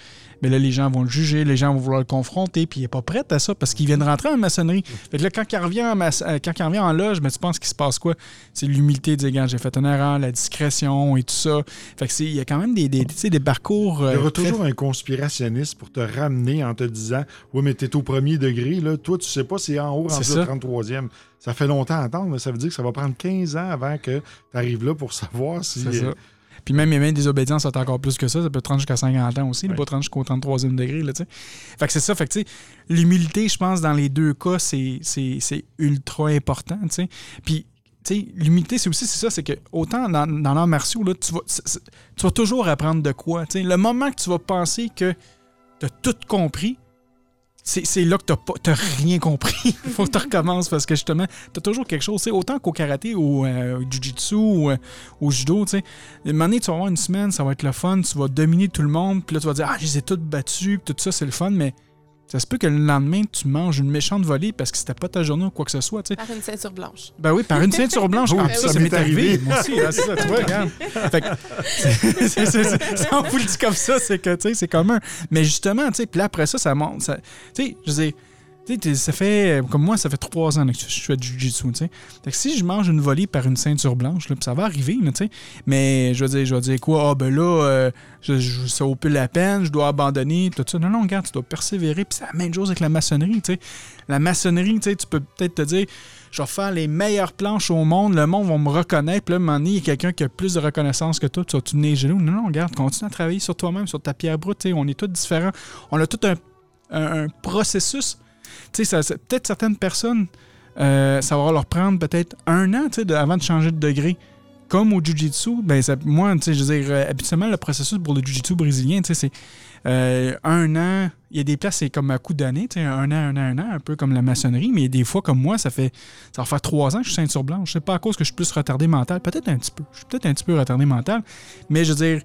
mais là, les gens vont le juger, les gens vont vouloir le confronter, puis il n'est pas prêt à ça parce qu'il vient de rentrer en maçonnerie. Fait que là, quand il revient en, euh, quand il revient en loge, ben, tu penses qu'il se passe quoi? C'est l'humilité de dire, j'ai fait une erreur, la discrétion et tout ça. Fait que c'est- il y a quand même des, des, parcours. Il y euh, aura très- toujours un conspirationniste pour te ramener en te disant Oui, mais t'es au premier degré, là. Toi, tu sais pas, c'est en haut, en C'est dessous au ça. 33e. Ça fait longtemps à attendre, mais ça veut dire que ça va prendre 15 ans avant que tu arrives là pour savoir si. Puis même, il y a même des obédiences, ça encore plus que ça. Ça peut te rendre jusqu'à 50 ans aussi, Ouais. pas te rendre jusqu'au 33e degré. Là, tu sais. fait que c'est ça. Fait que, tu sais, l'humilité, je pense, dans les deux cas, c'est, c'est, c'est ultra important. tu sais. Puis, tu sais, l'humilité, c'est aussi c'est ça, c'est que autant dans, dans l'art martiaux, là, tu, vas, tu vas toujours apprendre de quoi. tu sais. Le moment que tu vas penser que tu as tout compris, c'est, là que tu n'as rien compris. <laughs> Faut que tu recommences parce que justement, tu as toujours quelque chose. tu sais, Autant qu'au karaté ou euh, au jiu-jitsu ou euh, au judo, tu sais. À un moment donné, tu vas avoir une semaine, ça va être le fun, tu vas dominer tout le monde, puis là, tu vas dire, ah, je les ai toutes battus, puis tout ça, c'est le fun, mais ça se peut que le lendemain, tu manges une méchante volée parce que c'était pas ta journée ou quoi que ce soit, tu sais. Par une ceinture blanche. Ben oui, par une ceinture blanche. <laughs> Oh, Ah, ça ça, ça m'est arrivé. arrivé. Moi aussi, là, c'est ça, tu vois, regarde. Fait que, c'est- <laughs> c'est- c'est- c'est- si on vous le dit comme ça, c'est que, tu sais, c'est commun. Mais justement, tu sais, puis là, après ça, ça monte. ça- Tu sais, je veux dire, sais, ça fait, comme moi, ça fait trois ans que je fais du jiu-jitsu, si je mange une volée par une ceinture blanche, là, ça va arriver. Mais je veux dire, je vais dire quoi? Ah, ben là, euh, je, ça vaut plus la peine, je dois abandonner, tout ça. Non, non, regarde, tu dois persévérer. Puis c'est la même chose avec la maçonnerie, tu. La maçonnerie, tu tu peux peut-être te dire, je vais faire les meilleures planches au monde, le monde va me reconnaître. Puis là, à un il y a quelqu'un qui a plus de reconnaissance que toi, tu vas te tenir genoux. Non, non, regarde, continue à travailler sur toi-même, sur ta pierre brute. On est tous différents. On a tout un- un processus. Tu sais, ça- peut-être certaines personnes, euh, ça va leur prendre peut-être un an tu sais, avant de changer de degré. Comme au Jiu-Jitsu, ben ça- moi, tu sais, je veux dire, euh, habituellement, le processus pour le Jiu-Jitsu brésilien, tu sais, c'est euh, un an. Il y a des places, c'est comme à coup d'année, tu sais, un an, un an, un an, un peu comme la maçonnerie, mais des fois, comme moi, ça fait ça va faire trois ans que je suis ceinture blanche. C'est pas à cause que je suis plus retardé mental, peut-être un petit peu. Je suis peut-être un petit peu retardé mental, mais je veux dire,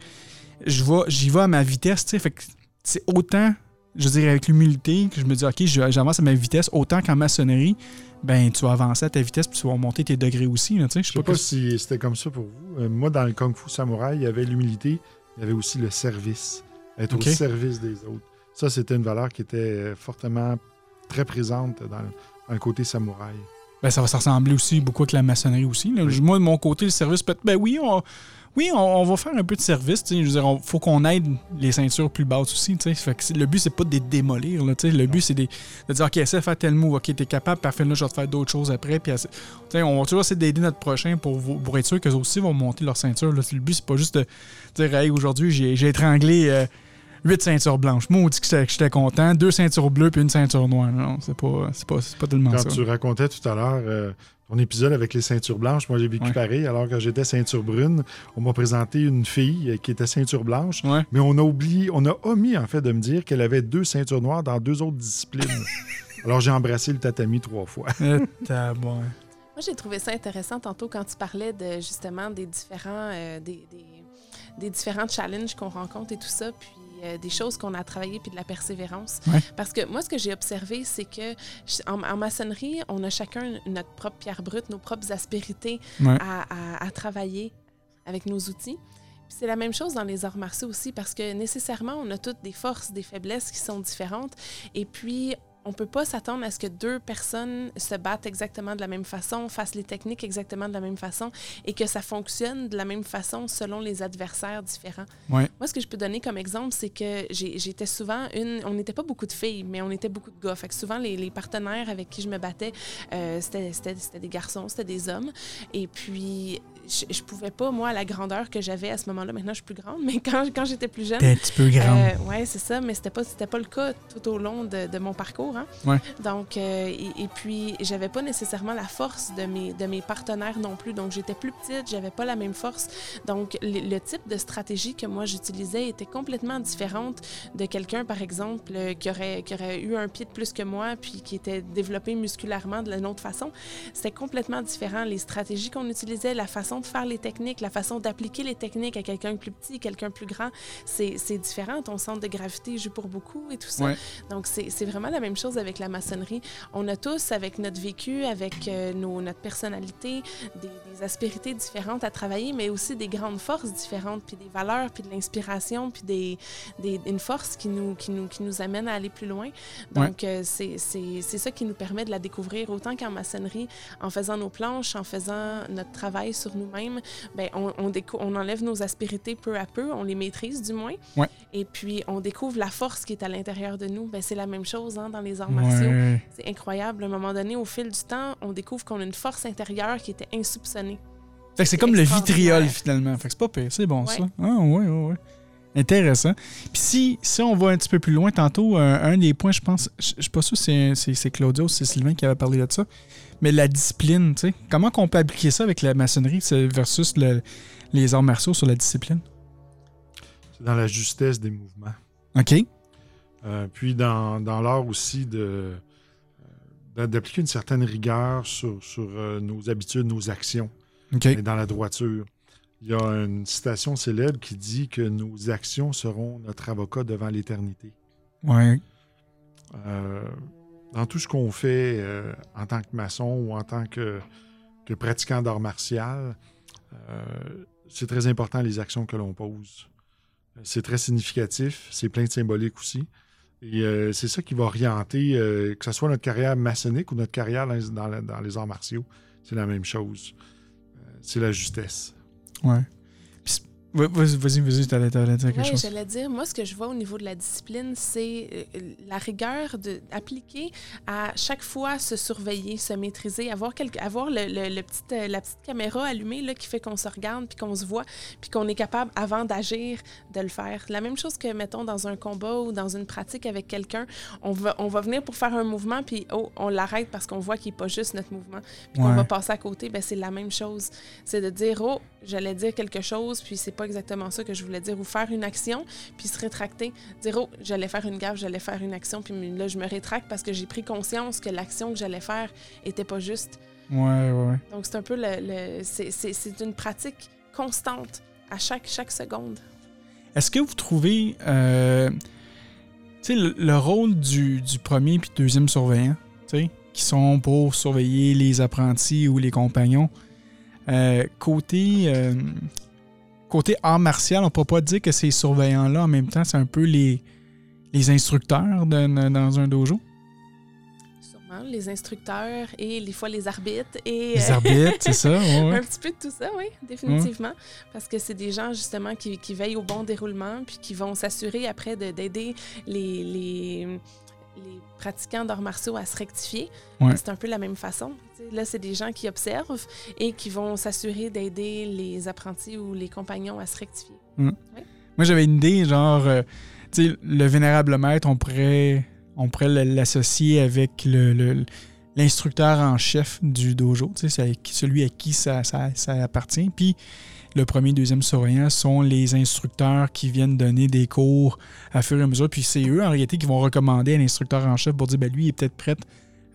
j'y vais à ma vitesse, tu sais, fait que c'est autant, je veux dire, avec l'humilité, que je me dis, OK, j'avance à ma vitesse, autant qu'en maçonnerie, ben, tu vas avancer à ta vitesse, puis tu vas monter tes degrés aussi, là, sais. Je sais pas si c'était comme ça pour vous. Euh, moi, dans le Kung Fu Samouraï, il y avait l'humilité, il y avait aussi le service. Être au service des autres. Ça, c'était une valeur qui était fortement très présente dans le, dans le côté samouraï. Ben, ça va se ressembler aussi beaucoup avec la maçonnerie aussi. là. Oui. Moi, de mon côté, le service peut être. Ben oui, on, oui, on, on va faire un peu de service. Je veux dire, il faut qu'on aide les ceintures plus basses aussi. Fait que le but, c'est pas de les démolir. Là, le but, c'est de, de dire OK, essaie de faire tel move. OK, t'es capable, parfait, là, je vais te faire d'autres choses après. Puis, on va toujours essayer d'aider notre prochain pour, être sûr qu'eux aussi vont monter leur ceinture. là. Le but, c'est pas juste de dire Hey, aujourd'hui, j'ai j'ai étranglé. euh, Huit ceintures blanches. Moi, on dit que j'étais- content. Deux ceintures bleues puis une ceinture noire. Non, c'est pas, c'est pas, c'est pas tellement Quand ça. tu racontais tout à l'heure euh, ton épisode avec les ceintures blanches, moi j'ai vécu Ouais. pareil. Alors que j'étais ceinture brune, on m'a présenté une fille qui était ceinture blanche, Ouais. mais on a oublié, on a omis en fait de me dire qu'elle avait deux ceintures noires dans deux autres disciplines. <laughs> Alors j'ai embrassé le tatami trois fois. Euh, tabouin. Moi, j'ai trouvé ça intéressant tantôt quand tu parlais de justement des différents, euh, des, des- des différents challenges qu'on rencontre et tout ça, puis euh, des choses qu'on a travaillées, puis de la persévérance. Ouais. Parce que moi, ce que j'ai observé, c'est que en, en maçonnerie, on a chacun notre propre pierre brute, nos propres aspérités Ouais. à, à- à travailler avec nos outils. C'est la même chose dans les arts martiaux aussi, parce que nécessairement, on a toutes des forces, des faiblesses qui sont différentes. Et puis, on peut pas s'attendre à ce que deux personnes se battent exactement de la même façon, fassent les techniques exactement de la même façon et que ça fonctionne de la même façon selon les adversaires différents. Ouais. Moi, ce que je peux donner comme exemple, c'est que j'étais souvent une. On n'était pas beaucoup de filles, mais on était beaucoup de gars. Fait que souvent, les, les partenaires avec qui je me battais, euh, c'était des garçons, c'était des hommes. Et puis, je, je pouvais pas, moi, à la grandeur que j'avais à ce moment-là, maintenant je suis plus grande, <laughs> mais quand, quand j'étais plus jeune, T'es un petit peu grande. euh, ouais, c'est ça, mais c'était pas c'était pas le cas tout au long de, de mon parcours. Hein? Ouais. Donc, euh, et, et puis j'avais pas nécessairement la force de mes de mes partenaires non plus. Donc, j'étais plus petite, j'avais pas la même force. Donc, le, le type de stratégie que moi j'utilisais était complètement différente de quelqu'un, par exemple, euh, qui aurait qui aurait eu un pied de plus que moi, puis qui était développé musculairement de l'autre façon. C'était complètement différent. Les stratégies qu'on utilisait, la façon de faire les techniques, la façon d'appliquer les techniques à quelqu'un de plus petit, quelqu'un de plus grand, c'est différent. Ton centre de gravité joue pour beaucoup et tout ça. Ouais. Donc, c'est vraiment la même chose avec la maçonnerie. On a tous, avec notre vécu, avec euh, nos, notre personnalité, des, des aspérités différentes à travailler, mais aussi des grandes forces différentes, puis des valeurs, puis de l'inspiration, puis des, des, une force qui nous, qui, nous, qui nous amène à aller plus loin. Donc, euh, c'est ça qui nous permet de la découvrir autant qu'en maçonnerie, en faisant nos planches, en faisant notre travail sur nous-mêmes, ben, on, on, on enlève nos aspérités peu à peu, on les maîtrise du moins. Ouais. Et puis, on découvre la force qui est à l'intérieur de nous. Ben, c'est la même chose hein, dans les arts martiaux. Ouais. C'est incroyable. À un moment donné, au fil du temps, on découvre qu'on a une force intérieure qui était insoupçonnée. Fait que c'est comme le vitriol finalement. Fait que c'est pas pire, c'est bon Ouais. ça. Ah ouais, ouais, ouais. Intéressant. Puis si, si on va un petit peu plus loin, tantôt, un, un des points, je pense, je je suis pas sûr si c'est Claudio ou c'est Sylvain qui avait parlé de ça, mais la discipline, tu sais. Comment qu'on peut appliquer ça avec la maçonnerie versus le- les arts martiaux sur la discipline? C'est dans la justesse des mouvements. OK. Euh, puis dans, dans l'art aussi de euh, d'a- d'appliquer une certaine rigueur sur, sur euh, nos habitudes, nos actions, OK. et dans la droiture. Il y a une citation célèbre qui dit que nos actions seront notre avocat devant l'éternité. Ouais. Euh, dans tout ce qu'on fait euh, en tant que maçon ou en tant que, pratiquant d'art martial, euh, c'est très important les actions que l'on pose. C'est très significatif, c'est plein de symbolique aussi. Et euh, c'est ça qui va orienter, que ce soit notre carrière maçonnique ou notre carrière dans les, dans les arts martiaux. C'est la même chose. C'est la justesse. Ouais. Ouais, Vas-y, vas-y, vas-y, t'allais t'allais dire quelque Oui, chose. j'allais dire, moi, ce que je vois au niveau de la discipline, c'est euh, la rigueur de, appliquée à chaque fois se surveiller, se maîtriser, avoir, quelque, avoir le, le- le petit, euh, la petite caméra allumée là, qui fait qu'on se regarde, puis qu'on se voit, puis qu'on est capable, avant d'agir, de le faire. La même chose que, mettons, dans un combat ou dans une pratique avec quelqu'un, on va, on va venir pour faire un mouvement, puis oh, on l'arrête parce qu'on voit qu'il n'est pas juste notre mouvement, puis qu'on Ouais. va passer à côté. Ben, c'est la même chose. C'est de dire, oh, j'allais dire quelque chose, puis c'est pas exactement ça que je voulais dire, ou faire une action, puis se rétracter, dire oh j'allais faire une gaffe, j'allais faire une action, puis là je me rétracte parce que j'ai pris conscience que l'action que j'allais faire était pas juste. Ouais, ouais, ouais. Donc c'est un peu le, le- c'est- c'est c'est une pratique constante à chaque chaque seconde. Est-ce que vous trouvez euh, tu sais, le, le rôle du, du premier puis deuxième surveillant, tu sais, qui sont pour surveiller les apprentis ou les compagnons, euh, côté, euh, côté art martial, on ne peut pas dire que ces surveillants-là, en même temps, c'est un peu les, les instructeurs de- dans un dojo? Hein, les instructeurs et des fois les arbitres. Et, Les euh, arbitres, c'est ça? ouais, <laughs> un petit peu de tout ça, oui, définitivement. Parce que c'est des gens, justement, qui, qui veillent au bon déroulement, puis qui vont s'assurer après de- d'aider les, les, les pratiquants d'arts martiaux à se rectifier. Ouais. C'est un peu la même façon. Là, c'est des gens qui observent et qui vont s'assurer d'aider les apprentis ou les compagnons à se rectifier. Moi, j'avais une idée, genre, euh, tu sais, le vénérable maître, on pourrait, on pourrait l'associer avec le- l'instructeur en chef du dojo, tu sais, celui à qui ça, ça- ça appartient. Puis le premier, deuxième surveillant sont les instructeurs qui viennent donner des cours à fur et à mesure. Puis c'est eux, en réalité, qui vont recommander à l'instructeur en chef pour dire, ben lui, il est peut-être prêt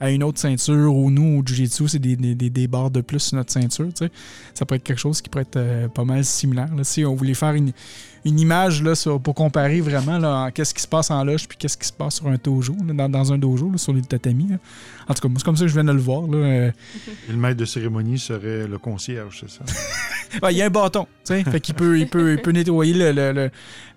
à une autre ceinture ou nous, au Jiu-Jitsu, c'est des, des, barres de plus sur notre ceinture. Ça pourrait être quelque chose qui pourrait être euh, pas mal similaire. Si on voulait faire une, une image là, sur- pour comparer vraiment là, qu'est-ce qui se passe en loge puis qu'est-ce qui se passe sur un dojo, là, dans, dans un dojo, là, sur les tatamis. là. En tout cas, moi, c'est comme ça que je viens de le voir. là. Euh, Et <laughs> le maître de cérémonie serait le concierge, c'est ça? <laughs> ouais, il y a un bâton, tu sais, fait qu'il peut, il peut, il peut nettoyer le,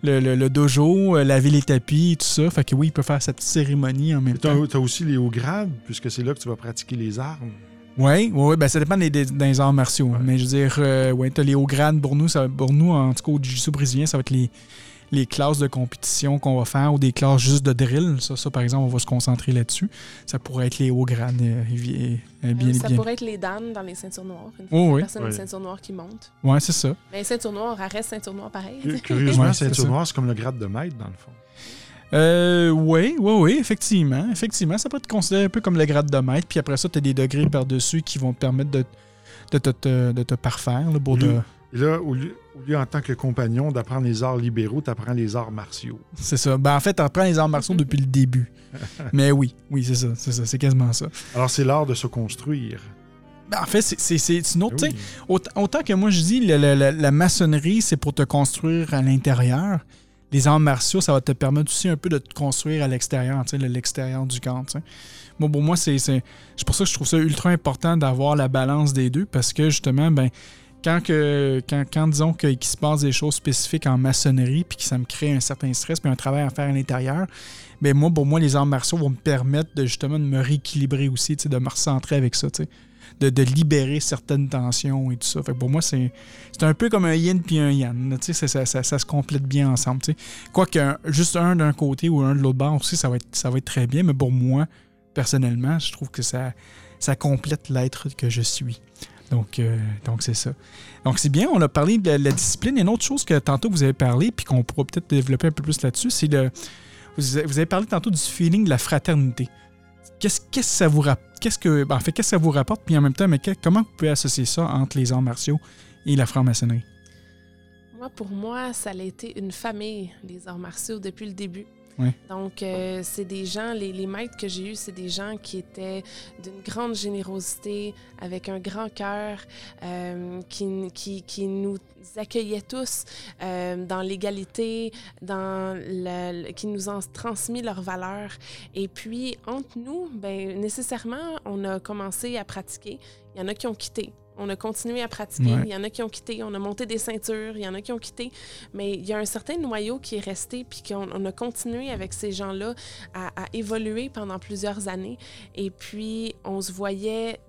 le, le, dojo, euh, laver les tapis, tout ça. Fait que oui, il peut faire sa petite cérémonie en même Tu temps. as, aussi les hauts grades, puisque c'est là que tu vas pratiquer les armes. Oui, oui, ben ça dépend des, des- des arts martiaux. Ouais. Mais je veux dire, euh, ouais, t'as les hauts grades pour nous, ça, pour nous, en tout cas au jiu-jitsu brésilien, ça va être les, les classes de compétition qu'on va faire ou des classes juste de drill. Ça, ça, par exemple, on va se concentrer là-dessus. Ça pourrait être les hauts grades, euh, euh, bien, ça bien. pourrait être les dames dans les ceintures noires. Une Oh, oui. personne a une Oui. ceinture noire qui monte. Ouais, c'est ça. Mais ceinture noire, elle reste ceinture noire pareil. Cu- Curieusement, Ouais, ceinture noire, c'est comme le grade de maître, dans le fond. Euh, oui, oui, oui, effectivement. Effectivement, ça peut être considéré un peu comme le grade de maître. Puis après ça, tu as des degrés par-dessus qui vont te permettre de, de, te- te- de te parfaire. là, pour te- là, au lieu, au lieu, en tant que compagnon d'apprendre les arts libéraux, tu apprends les arts martiaux. C'est ça. Ben, en fait, tu apprends les arts martiaux depuis le début. <laughs> Mais oui, oui, c'est ça. C'est ça. C'est quasiment ça. Alors, c'est l'art de se construire. Ben, en fait, c'est- une autre. Oui. Autant, autant que moi, je dis, la maçonnerie, c'est pour te construire à l'intérieur. Les arts martiaux, ça va te permettre aussi un peu de te construire à l'extérieur, l'extérieur du camp. Bon, pour moi, c'est c'est pour ça que je trouve ça ultra important d'avoir la balance des deux parce que justement, ben, quand, que, quand, disons qu'il se passe des choses spécifiques en maçonnerie puis que ça me crée un certain stress puis un travail à faire à l'intérieur, ben moi, pour moi, les arts martiaux vont me permettre de justement de me rééquilibrer aussi, de me recentrer avec ça, de, de libérer certaines tensions et tout ça. Pour moi, c'est un peu comme un yin puis un yang. Ça, ça, ça- se complète bien ensemble. tu sais. Quoique juste un d'un côté ou un de l'autre bord aussi, ça va, être, ça va être très bien. Mais pour moi, personnellement, je trouve que ça, ça complète l'être que je suis. Donc, euh, donc c'est ça. Donc, c'est bien, on a parlé de la, discipline. Une autre chose que tantôt vous avez parlé, puis qu'on pourra peut-être développer un peu plus là-dessus, c'est le. Vous avez parlé tantôt du feeling de la fraternité. Qu'est-ce que ça vous rapporte? Qu'est-ce que, ben, en fait, qu'est-ce que ça vous rapporte? Puis en même temps, mais comment vous pouvez associer ça entre les arts martiaux et la franc-maçonnerie? Pour moi, ça a été une famille, les arts martiaux, depuis le début. Donc, euh, c'est des gens, les, les maîtres que j'ai eus, c'est des gens qui étaient d'une grande générosité, avec un grand cœur, euh, qui, qui, qui nous accueillaient tous euh, dans l'égalité, qui nous ont transmis leurs valeurs. Et puis, entre nous, ben, nécessairement, on a commencé à pratiquer. Il y en a qui ont quitté. On a continué à pratiquer. Ouais. Il y en a qui ont quitté. On a monté des ceintures. Il y en a qui ont quitté. Mais il y a un certain noyau qui est resté, puis qu'on on a continué avec ces gens-là à, à évoluer pendant plusieurs années. Et puis, on se voyait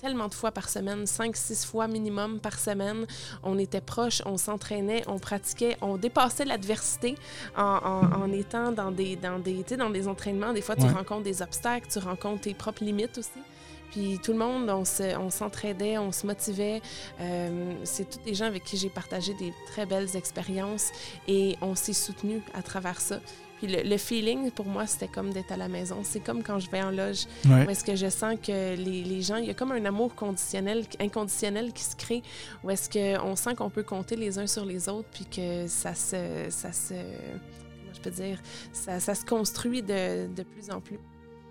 tellement de fois par semaine, cinq, six fois minimum par semaine. On était proches, on s'entraînait, on pratiquait, on dépassait l'adversité en, en- en étant dans des, dans, des, dans des entraînements. Des fois, tu Ouais. rencontres des obstacles, tu rencontres tes propres limites aussi. Puis tout le monde, on se- on s'entraidait, on, se motivait. Euh, c'est tous des gens avec qui j'ai partagé des très belles expériences et on s'est soutenu à travers ça. Puis le, le feeling, pour moi, c'était comme d'être à la maison. C'est comme quand je vais en loge, Ouais. où est-ce que je sens que les, les gens, il y a comme un amour conditionnel, inconditionnel qui se crée, où est-ce qu'on sent qu'on peut compter les uns sur les autres, puis que ça se, ça se, comment je peux dire, ça, ça se construit de, de plus en plus.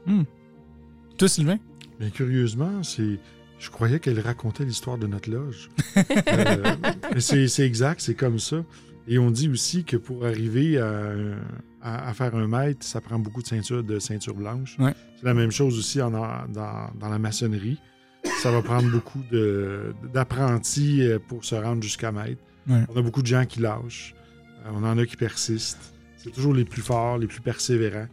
Hmm. Toi, Sylvain? Mais curieusement, c'est. Je croyais qu'elle racontait l'histoire de notre loge. <laughs> Euh, c'est exact, c'est comme ça. Et on dit aussi que pour arriver à, à- à faire un maître, ça prend beaucoup de ceintures de ceinture blanche. Ouais. C'est la même chose aussi en- dans, dans la maçonnerie. Ça va prendre beaucoup d'apprentis euh, pour se rendre jusqu'à maître. Ouais. On a beaucoup de gens qui lâchent. Euh, On en a qui persistent. C'est toujours les plus forts, les plus persévérants.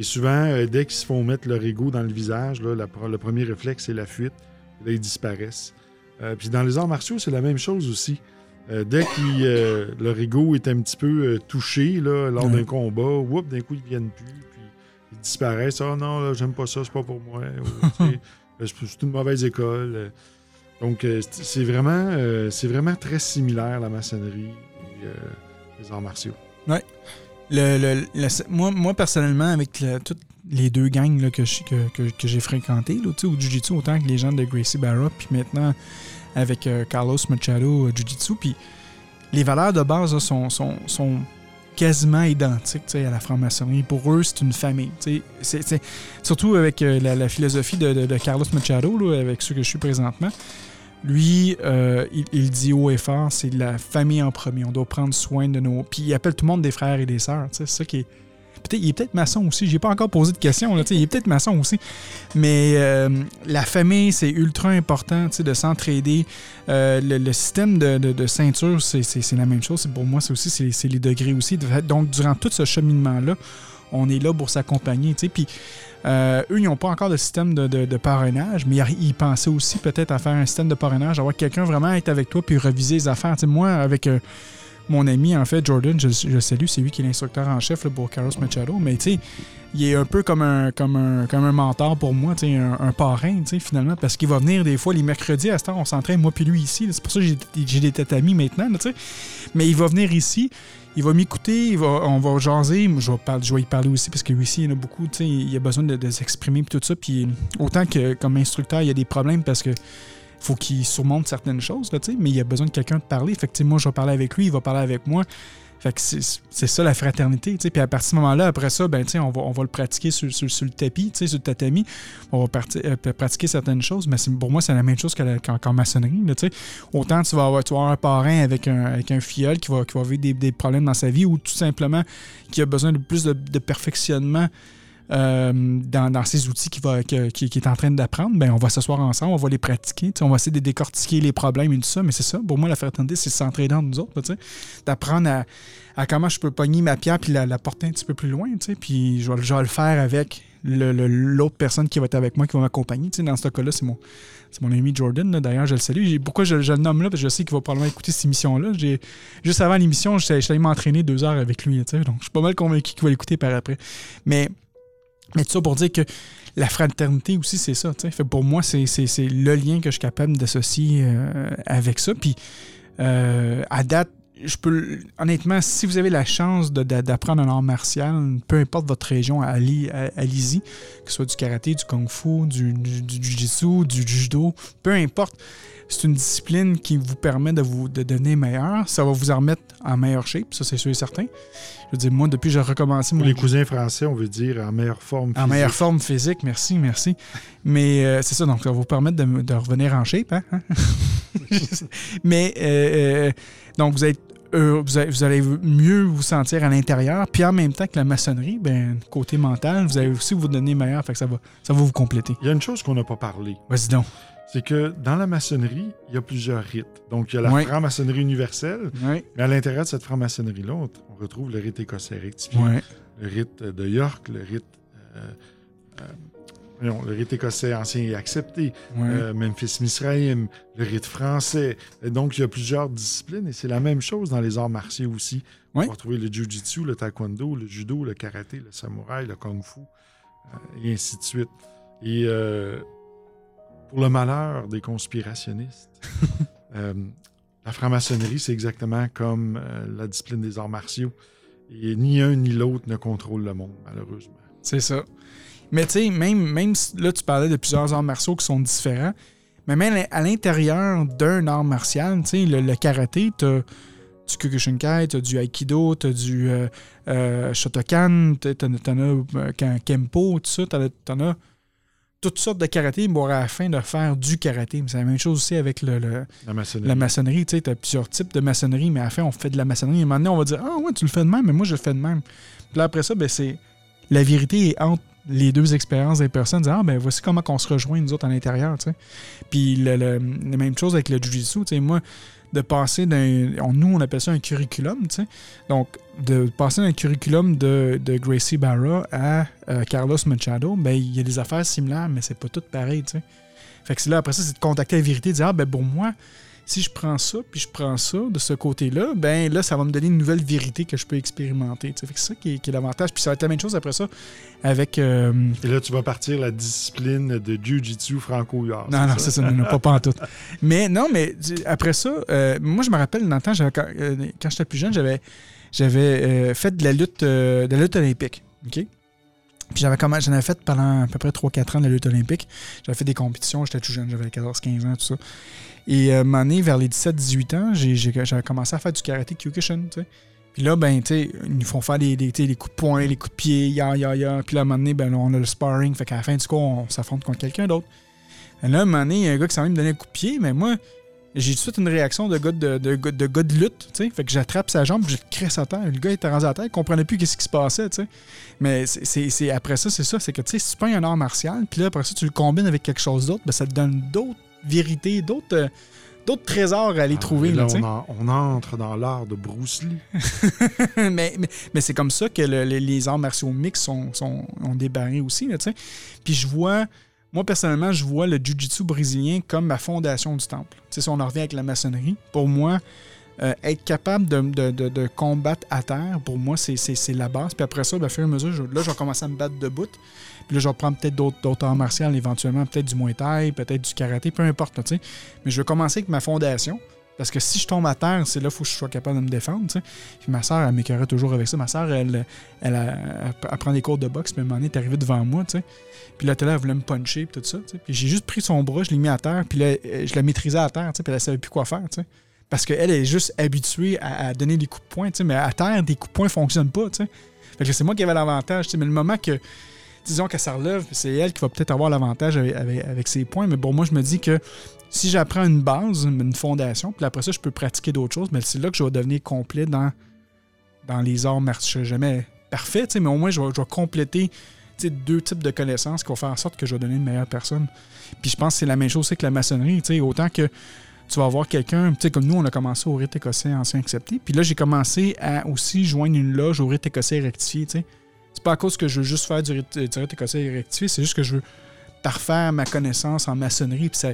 Et souvent, euh, dès qu'ils se font mettre leur ego dans le visage, là, la- le premier réflexe, c'est la fuite. Et là, ils disparaissent. Euh, puis dans les arts martiaux, c'est la même chose aussi. Euh, dès que leur ego est un petit peu touché là, lors Ouais. d'un combat, whoop, d'un coup, ils viennent plus. Puis ils disparaissent. Ah non, là, j'aime pas ça, c'est pas pour moi. <laughs> C'est une mauvaise école. Donc, c'est vraiment, c'est vraiment très similaire, la maçonnerie et les arts martiaux. Le, le- moi, moi, personnellement, avec toutes les deux gangs là, que, je- que, que- j'ai sais, au Jiu-Jitsu, autant que les gens de Gracie Barra, puis maintenant avec euh, Carlos Machado euh, Jiu-Jitsu, puis les valeurs de base sont, sont, sont quasiment identiques à la franc-maçonnerie. Pour eux, c'est une famille. surtout avec euh, la, philosophie de Carlos Machado, là, avec ceux que je suis présentement. Lui, euh, il, dit haut et fort, c'est la famille en premier. On doit prendre soin de nos. Puis il appelle tout le monde des frères et des sœurs. C'est ça qui est. Peut-être, il est peut-être maçon aussi. J'ai pas encore posé de questions. Il est peut-être maçon aussi. Mais euh, la famille, c'est ultra important de s'entraider. Euh, le, système de, ceinture, c'est, la même chose. Pour moi, c'est aussi les degrés aussi. Donc, durant tout ce cheminement-là, on est là pour s'accompagner. Puis euh, eux, ils n'ont pas encore de système de, parrainage, mais ils pensaient aussi peut-être à faire un système de parrainage, avoir quelqu'un vraiment être avec toi puis reviser les affaires. Tu sais, moi, avec euh, mon ami, en fait, Jordan, je, salue, c'est lui qui est l'instructeur en chef pour Carlos Machado, mais tu sais, il est un peu comme un, comme un, comme un mentor pour moi, tu un, parrain, tu finalement, parce qu'il va venir des fois les mercredis à cette heure, on s'entraîne, moi puis lui ici. C'est pour ça que j'ai- des têtes amis maintenant, tu sais. Mais il va venir ici, il va m'écouter, on va jaser. Je vais, parler, je vais y parler aussi parce que lui aussi, il y en a beaucoup. Il a besoin de, de s'exprimer tout ça. Puis autant que comme instructeur, il y a des problèmes parce que faut qu'il surmonte certaines choses, mais il a besoin de quelqu'un de parler. Sais, moi, je vais parler avec lui, il va parler avec moi. Fait que c'est ça la fraternité. Puis à partir de ce moment-là, après ça, ben, on, va, le pratiquer sur, le tapis, sur le tatami. On va euh, pratiquer certaines choses, mais pour moi, c'est la même chose qu'en maçonnerie. Autant tu vas, avoir, un parrain avec un, avec filleul qui va, qui va vivre des, problèmes dans sa vie ou tout simplement qui a besoin de plus de perfectionnement euh, dans, ces outils qu'il est en train d'apprendre, ben, on va s'asseoir ensemble, on va les pratiquer, on va essayer de décortiquer les problèmes et tout ça, mais c'est ça, pour moi, la fraternité, c'est s'entraider entre nous autres, d'apprendre à, comment je peux pogner ma pierre puis la, porter un petit peu plus loin, puis je vais, je vais le faire avec l'autre personne qui va être avec moi, qui va m'accompagner, dans ce cas-là, c'est mon, ami Jordan, d'ailleurs, je le salue. Pourquoi je, le nomme là? Parce que je sais qu'il va probablement écouter cette émission-là. Juste avant l'émission, je suis allé m'entraîner deux heures avec lui, donc je suis pas mal convaincu qu'il va l'écouter par après. Mais mais tout ça pour dire que la fraternité aussi, c'est ça. pour moi, c'est le lien que je suis capable d'associer euh, avec ça. Puis, euh, à date, je peux. Honnêtement, si vous avez la chance d'apprendre un art martial, peu importe votre région, allez-y. Que ce soit du karaté, du kung-fu, du, du, du jiu-jitsu, du judo, peu importe. C'est une discipline qui vous permet de, vous, de devenir meilleur. Ça va vous en remettre en meilleure shape, ça c'est sûr et certain. Je veux dire, moi, depuis que j'ai recommencé mon les cousins français, on veut dire en meilleure forme. en physique. meilleure forme physique, merci, merci. Mais euh, c'est ça, donc ça va vous permettre de, de revenir en shape. Hein? hein? <laughs> Mais euh, euh, donc vous êtes euh, vous, allez, vous allez mieux vous sentir à l'intérieur, puis en même temps que la maçonnerie, ben côté mental, vous allez aussi vous donner meilleur, fait que ça va, ça va vous compléter. Il y a une chose qu'on n'a pas parlé. Vas-y donc. C'est que dans la maçonnerie, il y a plusieurs rites. Donc, il y a la franc-maçonnerie universelle, Oui, mais à l'intérieur de cette franc-maçonnerie-là, on, on retrouve le rite écossais rectifié, le rite de York, le rite, euh, euh, voyons, le rite écossais ancien et accepté, euh, Memphis Misraïm, le rite français. Et donc, il y a plusieurs disciplines et c'est la même chose dans les arts martiaux aussi. On va retrouver le jiu-jitsu, le taekwondo, le judo, le karaté, le samouraï, le kung-fu, euh, et ainsi de suite. Et euh, pour le malheur des conspirationnistes, <laughs> euh, la franc-maçonnerie, c'est exactement comme euh, la discipline des arts martiaux. Et ni un ni l'autre ne contrôle le monde, malheureusement. C'est ça. Mais tu sais, même, même là, tu parlais de plusieurs arts martiaux qui sont différents, mais même à l'intérieur d'un art martial, tu sais, le, le karaté, tu as du Kyokushinkai, tu as du Aikido, tu as du euh, euh, Shotokan, tu en as euh, Ken- Kempo, tout ça, tu en as toutes sortes de karaté, mais à la fin de faire du karaté. C'est la même chose aussi avec le- le, La maçonnerie. la maçonnerie, tu sais, t'as plusieurs types de maçonnerie, mais à la fin, on fait de la maçonnerie. Et maintenant, on va dire, ah ouais, tu le fais de même, mais moi, je le fais de même. Puis là, après ça, ben, c'est. La vérité est entre les deux expériences des personnes, dire, ah, ben, voici comment on se rejoint, nous autres, à l'intérieur, tu sais. Puis le- le- la même chose avec le Jiu-Jitsu, tu sais, moi, de passer d'un. Nous, on appelle ça un curriculum, tu sais. Donc, de passer d'un curriculum de, de Gracie Barra à euh, Carlos Machado, ben, il y a des affaires similaires, mais c'est pas tout pareil, tu sais. Fait que c'est là, après ça, c'est de contacter la vérité, de dire, ah, ben, pour moi, si je prends ça, puis je prends ça de ce côté-là, ben là, ça va me donner une nouvelle vérité que je peux expérimenter. Fait que c'est ça qui est, qui est l'avantage. Puis ça va être la même chose après ça avec. euh, Et là, tu vas partir la discipline de Jiu-Jitsu franco-yard. non, non, c'est ça, non, non, pas, pas en tout. <laughs> Mais non, mais après ça, euh, moi, je me rappelle, dans le temps, quand, euh, quand j'étais plus jeune, j'avais j'avais euh, fait de la lutte, de la lutte olympique. OK? Puis j'avais comment j'en avais fait pendant à peu près 3-4 ans de lutte olympique. J'avais fait des compétitions, j'étais tout jeune, j'avais 14-15 ans, tout ça. Et euh, donné, vers les 17-18 ans, j'avais commencé à faire du karaté Kyokushin, tu sais. Puis là, ben, tu sais, ils nous font faire des, les coups de poing, les coups de pied, ya, ya, ya. Puis là, à un moment donné, ben, là, on a le sparring. Fait qu'à la fin du coup, on s'affronte contre quelqu'un d'autre. Là, à un moment donné, il y a un gars qui s'en vient me donner un coup de pied, mais moi, j'ai tout de suite une réaction de gars de, de, de, de gars de lutte, tu sais. Fait que j'attrape sa jambe, je le crée à terre. Le gars était rendu à terre, il comprenait plus qu'est-ce qui se passait, tu sais. Mais c'est- après ça, c'est ça, c'est que, tu sais, si tu prends un art martial, puis là, après ça, tu le combines avec quelque chose d'autre, ben, ça te donne d'autres vérités, d'autres... euh, D'autres trésors à aller Ah, trouver. là, on, en- on entre dans l'art de Bruce Lee. <laughs> mais mais, mais c'est comme ça que le- le- les arts martiaux mix sont, sont, ont débarré aussi. Là, tu sais. Puis je vois, moi personnellement, je vois le jiu-jitsu brésilien comme ma fondation du temple. Sais, si on en revient avec la maçonnerie, pour moi, euh, être capable de, combattre à terre, pour moi, c'est- c'est c'est la base. Puis après ça, ben, au fur et à mesure, là, je vais commencer à me battre debout. Puis là, je vais prendre peut-être d'autres arts martiaux, éventuellement, peut-être du muay peut-être du karaté, peu importe. Mais je vais commencer avec ma fondation. Parce que si je tombe à terre, c'est là faut que je sois capable de me défendre. Puis ma soeur, elle m'écœurait toujours avec ça. Ma soeur, elle, elle, prend des cours de boxe, puis à un moment donné, elle est arrivée devant moi. tu sais. Puis là, elle voulait me puncher, puis tout ça. Puis j'ai juste pris son bras, je l'ai mis à terre, puis là, euh, je la maîtrisais à terre, puis elle savait plus quoi faire. tu sais. Parce qu'elle est juste habituée à, donner des coups de poing, mais à terre, des coups de poing ne fonctionnent pas. tu sais. Fait que c'est moi qui avais l'avantage. Mais le moment que, disons qu'elle se relève, c'est elle qui va peut-être avoir l'avantage avec, avec- avec ses points. Mais bon, moi, je me dis que si j'apprends une base, une fondation, puis après ça, je peux pratiquer d'autres choses, mais c'est là que je vais devenir complet dans, dans les arts martiaux. Jamais parfait, mais au moins, je vais, compléter deux types de connaissances qui vont faire en sorte que je vais donner une meilleure personne. Puis je pense que c'est la même chose que la maçonnerie. Autant que tu vas avoir quelqu'un, comme nous, on a commencé au rite écossais ancien accepté. Puis là, j'ai commencé à aussi joindre une loge au rite écossais rectifié. C'est pas à cause que je veux juste faire du rite, du rite écossais rectifié, c'est juste que je veux parfaire ma connaissance en maçonnerie. Puis ça,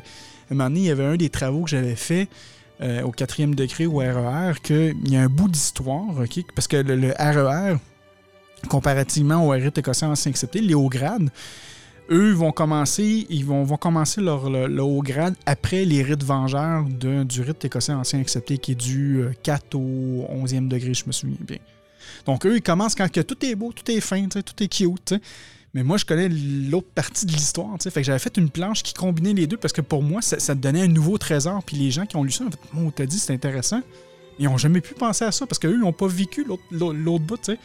un moment donné, il y avait un des travaux que j'avais fait euh, au quatrième degré au RER, qu'il y a un bout d'histoire, OK? Parce que le, RER, comparativement au rite écossais ancien accepté, les hauts grades, eux vont commencer, ils vont, vont commencer leur, le, haut grade après les rites vengeurs du rite écossais ancien accepté qui est du euh, 4 au 11e degré, je me souviens bien. Donc eux, ils commencent quand que tout est beau, tout est fin, tout est cute. Mais moi, je connais l'autre partie de l'histoire. Fait j'avais fait une planche qui combinait les deux parce que pour moi, ça, ça donnait un nouveau trésor. Puis les gens qui ont lu ça, en fait, on t'a dit c'est intéressant. Ils n'ont jamais pu penser à ça parce qu'eux, ils n'ont pas vécu l'autre- bout. tu sais.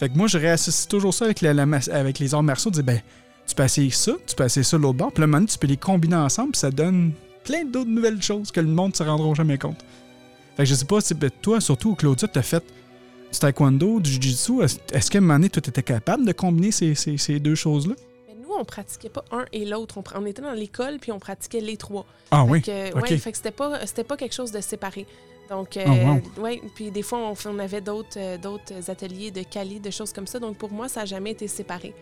Fait que moi, je réassocie toujours ça avec, les arts martiaux. de dire, ben, tu peux essayer ça, tu peux essayer ça l'autre bord. Puis là, maintenant, tu peux les combiner ensemble. Puis ça donne plein d'autres nouvelles choses que le monde ne se rendra jamais compte. Fait que je sais pas ben, toi, surtout, Claudia, tu as fait du taekwondo, du jiu-jitsu. Est-ce qu'à un moment donné, tu étais capable de combiner ces, ces- ces deux choses-là? Nous, on pratiquait pas un et l'autre. On, était dans l'école, puis on pratiquait les trois. Ah Fait oui? que, ouais, fait que c'était pas, quelque chose de séparé. Donc, euh, Oh, ouais, puis des fois, on, avait d'autres, euh, d'autres ateliers de Cali, de choses comme ça. Donc, pour moi, ça n'a jamais été séparé.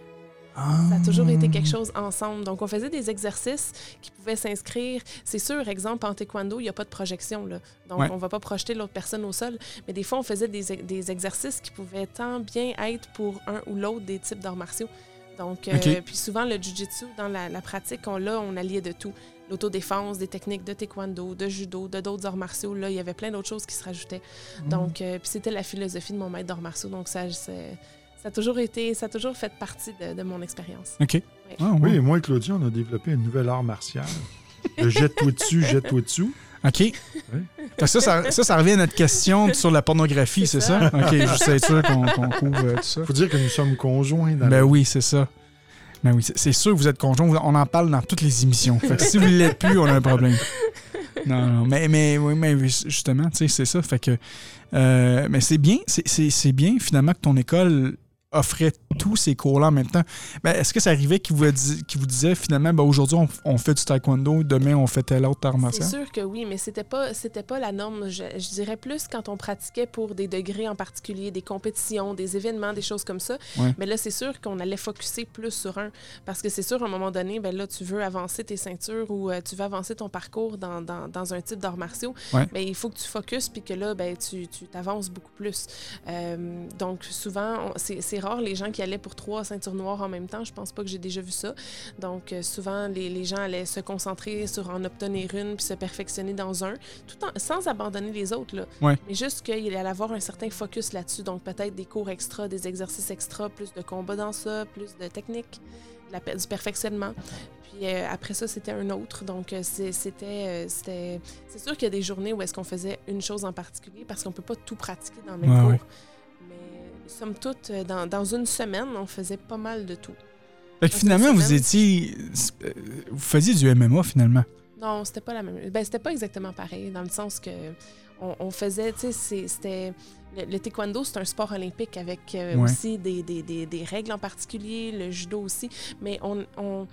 Ça a toujours été quelque chose ensemble. Donc, on faisait des exercices qui pouvaient s'inscrire. C'est sûr, exemple, en taekwondo, il n'y a pas de projection. Là. Donc, Ouais. on ne va pas projeter l'autre personne au sol. Mais des fois, on faisait des, des exercices qui pouvaient tant bien être pour un ou l'autre des types d'arts martiaux. Donc, euh, Ok. puis souvent, le jujitsu, dans la, la pratique, on, là, on alliait de tout. L'autodéfense, des techniques de taekwondo, de judo, de d'autres arts martiaux. Là, il y avait plein d'autres choses qui se rajoutaient. Mm. Donc, euh, puis c'était la philosophie de mon maître d'arts martiaux. Donc, ça, c'est- ça a toujours été, ça a toujours fait partie de, de mon expérience. OK. Ah, Oui, et moi et Claudia, on a développé un nouvel art martial. <laughs> Le jette-toi dessus, jette-toi dessous. OK. Ça, ça, ça, ça revient à notre question sur la pornographie, c'est ça? OK, je suis sûr qu'on qu'on couvre euh, tout ça. faut dire que nous sommes conjoints dans Ben oui, c'est ça. Ben oui, c'est- sûr que vous êtes conjoint. On en parle dans toutes les émissions. Fait que si vous ne l'êtes plus, on a un problème. Non, non, mais, mais, oui, mais justement, tu sais, c'est ça. Fait que, euh, mais c'est bien, c'est bien finalement que ton école offrait tous ces cours-là en même temps. Ben, Est-ce que ça arrivait qu'il vous, dis- qu'il vous disait finalement, ben, aujourd'hui on, on fait du taekwondo, demain on fait tel autre art C'est martial? sûr que oui, mais c'était pas pas la norme. Je, je dirais plus quand on pratiquait pour des degrés en particulier, des compétitions, des événements, des choses comme ça. Ouais. Mais là, c'est sûr qu'on allait focuser plus sur un. Parce que c'est sûr, à un moment donné, ben là, tu veux avancer tes ceintures ou euh, tu veux avancer ton parcours dans, dans, dans un type d'arts martiaux. Ouais. Ben, il faut que tu focuses puis que là, ben, tu tu t'avances beaucoup plus. Euh, donc, souvent, c'est c'est rare les gens qui allaient pour trois ceintures noires en même temps. Je pense pas que j'ai déjà vu ça. Donc, euh, souvent, les, les gens allaient se concentrer sur en obtenir une puis se perfectionner dans un, tout en, sans abandonner les autres. Là. Ouais. Mais juste qu'il allait avoir un certain focus là-dessus. Donc, peut-être des cours extra, des exercices extra, plus de combat dans ça, plus de technique, la du perfectionnement. Puis euh, après ça, c'était un autre. Donc, euh, c'était. euh, c'est sûr qu'il y a des journées où est-ce qu'on faisait une chose en particulier parce qu'on peut pas tout pratiquer dans le même Ouais, cours. ouais. Somme toute, euh, dans, dans une semaine, on faisait pas mal de tout. Fait que finalement, vous étiez. euh, Vous faisiez du MMA finalement. Non, c'était pas la même. Ben, c'était pas exactement pareil, dans le sens que on, on faisait, tu sais, c'était. Le, le taekwondo, c'est un sport olympique avec euh, Ouais. aussi des, des, des, des règles en particulier, le judo aussi. Mais on. on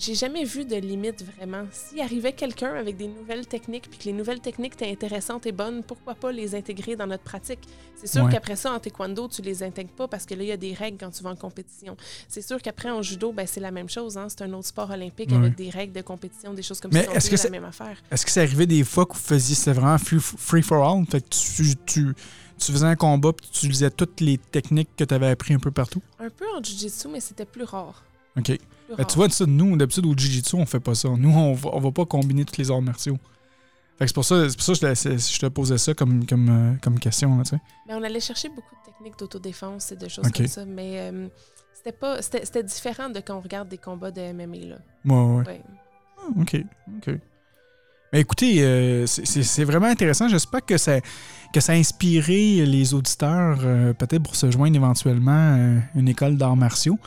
j'ai jamais vu de limite vraiment. S'il arrivait quelqu'un avec des nouvelles techniques, puis que les nouvelles techniques étaient intéressantes et bonnes, pourquoi pas les intégrer dans notre pratique? C'est sûr Ouais. qu'après ça, en taekwondo, tu les intègres pas parce que là, il y a des règles quand tu vas en compétition. C'est sûr qu'après, en judo, ben, c'est la même chose. Hein? C'est un autre sport olympique Ouais. avec des règles de compétition, des choses comme Mais ça. est-ce C'est que la c'est- même affaire. Est-ce que ça arrivait des fois que vous faisiez, c'était vraiment free, free for all? Fait que tu, tu, tu faisais un combat puis tu utilisais toutes les techniques que tu avais appris un peu partout? Un peu en jiu-jitsu, mais c'était plus rare. OK. Ben, tu vois, ça, nous, d'habitude, au Jiu-Jitsu, on fait pas ça. Nous, on va, on va pas combiner tous les arts martiaux. Fait que c'est pour ça, c'est pour ça que je, te- c'est- je te posais ça comme, comme, euh, comme question, là. Mais on allait chercher beaucoup de techniques d'autodéfense et de choses comme ça. Mais euh, c'était pas c'était c'était différent de quand on regarde des combats de MMA. Là. Ouais, ouais. Ouais. Ah, OK, OK. Mais écoutez, euh, c'est- c'est c'est vraiment intéressant. J'espère que ça, que ça a inspiré les auditeurs, euh, peut-être pour se joindre éventuellement à une école d'arts martiaux.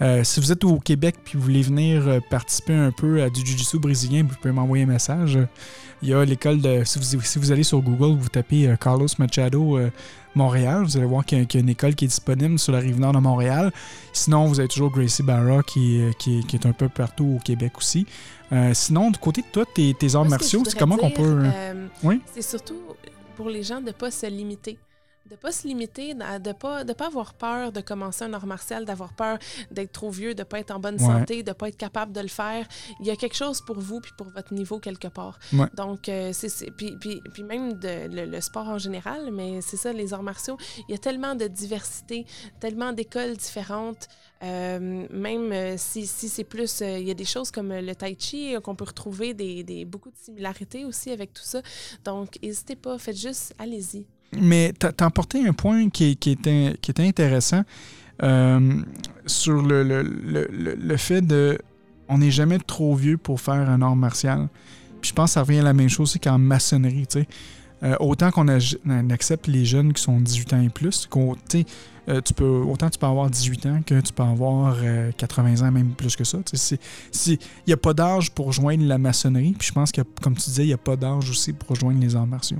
Euh, si vous êtes au Québec puis vous voulez venir euh, participer un peu à du Jiu-Jitsu brésilien, vous pouvez m'envoyer un message. Il y a l'école de. Si vous, si vous allez sur Google, vous tapez euh, Carlos Machado euh, Montréal, vous allez voir qu'il y, a- qu'il y a une école qui est disponible sur la rive nord de Montréal. Sinon, vous avez toujours Gracie Barra qui, est- qui, est- qui est un peu partout au Québec aussi. Euh, sinon, du côté de toi, tes, tes arts Moi, martiaux, c'est comment qu'on peut. euh, euh, Oui? C'est surtout pour les gens de ne pas se limiter. De pas se limiter, de pas, de pas avoir peur de commencer un art martial, d'avoir peur d'être trop vieux, de ne pas être en bonne Ouais. santé, de ne pas être capable de le faire. Il y a quelque chose pour vous puis pour votre niveau quelque part. Ouais. Donc, euh, c'est, puis, puis, puis même de, le, le sport en général, mais c'est ça, les arts martiaux, il y a tellement de diversité, tellement d'écoles différentes. Euh, même euh, si, si c'est plus, euh, il y a des choses comme le tai chi qu'on peut retrouver des, des, beaucoup de similarités aussi avec tout ça. Donc, n'hésitez pas, faites juste, allez-y. Mais t'as t'as emporté un point qui, qui, était, qui intéressant euh, sur le, le, le, le- fait de. On n'est jamais trop vieux pour faire un art martial. Puis je pense que ça revient à la même chose qu'en maçonnerie, tu. Euh, autant qu'on accepte les jeunes qui sont 18 ans et plus, tu euh, tu peux, autant tu peux avoir 18 ans que tu peux avoir euh, 80 ans, même plus que ça. tu Il n'y a pas d'âge pour joindre la maçonnerie. Puis je pense que, comme tu disais, il n'y a pas d'âge aussi pour rejoindre les arts martiaux.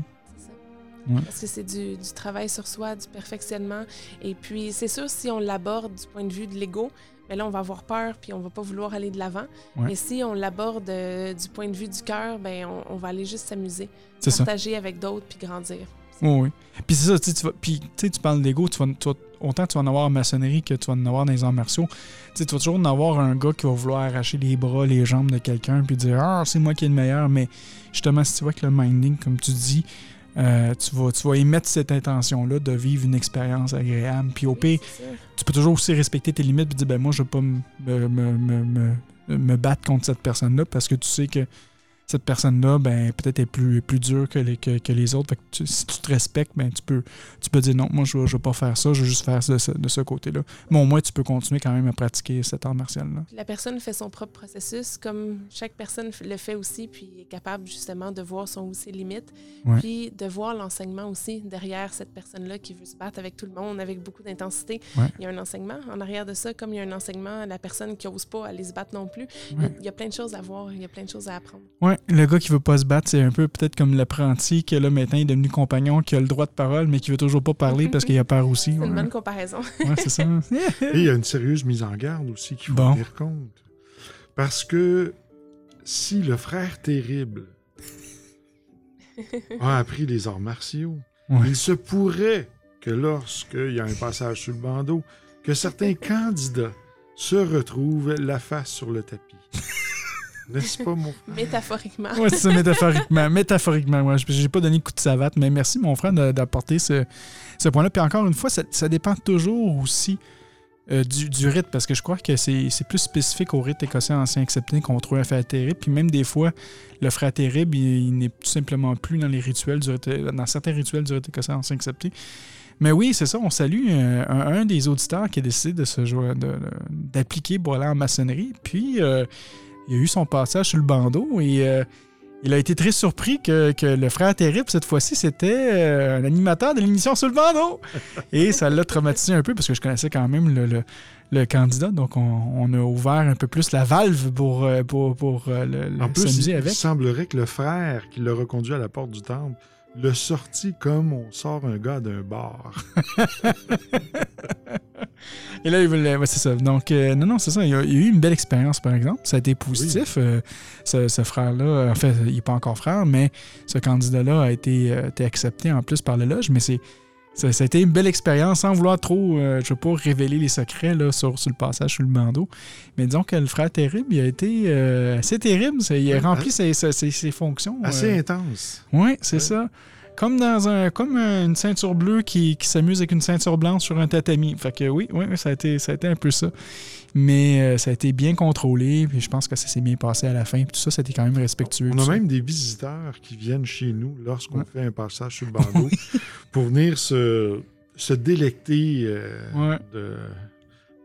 Ouais. Parce que c'est du, du travail sur soi, du perfectionnement. Et puis, c'est sûr, si on l'aborde du point de vue de l'ego, mais là, on va avoir peur, puis on va pas vouloir aller de l'avant. Ouais. Mais si on l'aborde euh, du point de vue du cœur, ben on, on va aller juste s'amuser, C'est ça. partager avec d'autres, puis grandir. Oui, oui. Puis c'est ça, tu sais, tu vas- puis tu sais, tu parles d'ego, tu tu vas- autant tu vas en avoir en maçonnerie que tu vas en avoir dans les arts martiaux. Tu sais, tu vas toujours en avoir un gars qui va vouloir arracher les bras, les jambes de quelqu'un, puis dire Ah, c'est moi qui est le meilleur. Mais justement, si tu vois que le minding, comme tu dis, euh, tu, vas, tu vas émettre cette intention-là de vivre une expérience agréable. Puis au pire, tu peux toujours aussi respecter tes limites et dire ben moi je veux pas me- me battre contre cette personne-là parce que tu sais que cette personne-là, ben peut-être est plus, plus dure que les, que, que les autres. Fait que tu- si tu te respectes, ben tu peux, tu peux dire non, moi je je veux pas faire ça, je veux juste faire ça de ce, de ce côté-là. Mais au moins tu peux continuer quand même à pratiquer cet art martial-là. La personne fait son propre processus, comme chaque personne le fait aussi, puis est capable justement de voir son ou ses limites, Ouais. puis de voir l'enseignement aussi derrière cette personne-là qui veut se battre avec tout le monde, avec beaucoup d'intensité. Ouais. Il y a un enseignement en arrière de ça, comme il y a un enseignement à la personne qui n'ose pas aller se battre non plus. Il y a- Ouais. Il y a plein de choses à voir, il y a plein de choses à apprendre. Le gars qui veut pas se battre, c'est un peu peut-être comme l'apprenti que là maintenant il est devenu compagnon, qui a le droit de parole, mais qui veut toujours pas parler parce qu'il a peur aussi. C'est une bonne comparaison. Ouais, c'est ça. Et il y a une sérieuse mise en garde aussi qu'il faut Bon. tenir compte. Parce que si le frère terrible a appris les arts martiaux, Ouais. il se pourrait que lorsqu'il y a un passage sur le bandeau, que certains candidats se retrouvent la face sur le tapis. N'est-ce pas, mon Métaphoriquement. Ouais, c'est ça, métaphoriquement. Métaphoriquement, ouais. Je J'ai pas donné de coup de savate, mais merci, mon frère, d'apporter ce, ce point-là. Puis encore une fois, ça, ça dépend toujours aussi euh, du, du rite, parce que je crois que c'est c'est plus spécifique au rite écossais ancien accepté qu'on trouve un frère terrible. Puis même des fois, le frère terrible, il, il n'est tout simplement plus dans les rituels du rite- dans certains rituels du rite écossais ancien accepté. Mais oui, c'est ça, on salue euh, un, un des auditeurs qui a décidé de se d'appliquer aller en maçonnerie. Puis euh, il a eu son passage sur le bandeau et euh, il a été très surpris que, que le frère terrible, cette fois-ci, c'était euh, un animateur de l'émission sur le bandeau. <laughs> Et ça l'a traumatisé un peu parce que je connaissais quand même le, le- le candidat. Donc, on, on a ouvert un peu plus la valve pour, euh, pour, pour le- En plus, il, s'amuser il avec. semblerait que le frère qui l'a reconduit à la porte du temple l'a sorti comme on sort un gars d'un bar. <laughs> Et là, il voulait. ouais, c'est ça. Donc, euh, non, non, c'est ça. Il a, il a eu une belle expérience, par exemple. Ça a été positif. Euh, ce, ce frère-là, en fait, il n'est pas encore frère, mais ce candidat-là a été, euh, été accepté en plus par le loge. Mais c'est. Ça, ça a été une belle expérience sans vouloir trop, euh, je veux pas révéler les secrets là, sur, sur le passage sur le bandeau. Mais disons que le frère terrible, il a été euh, assez terrible. Il a Ouais, rempli hein? ses, ses- ses- ses fonctions. Assez euh, intense. oui, c'est Ouais. ça. Comme dans un comme une ceinture bleue qui, qui s'amuse avec une ceinture blanche sur un tatami. Fait que oui, oui, oui, ça a été, ça a été un peu ça. Mais euh, ça a été bien contrôlé, puis je pense que ça s'est bien passé à la fin, puis tout ça, c'était quand même respectueux. On a ça. même des visiteurs qui viennent chez nous lorsqu'on Ouais. fait un passage sur le <laughs> bandeau pour venir se, se délecter euh, Ouais. de-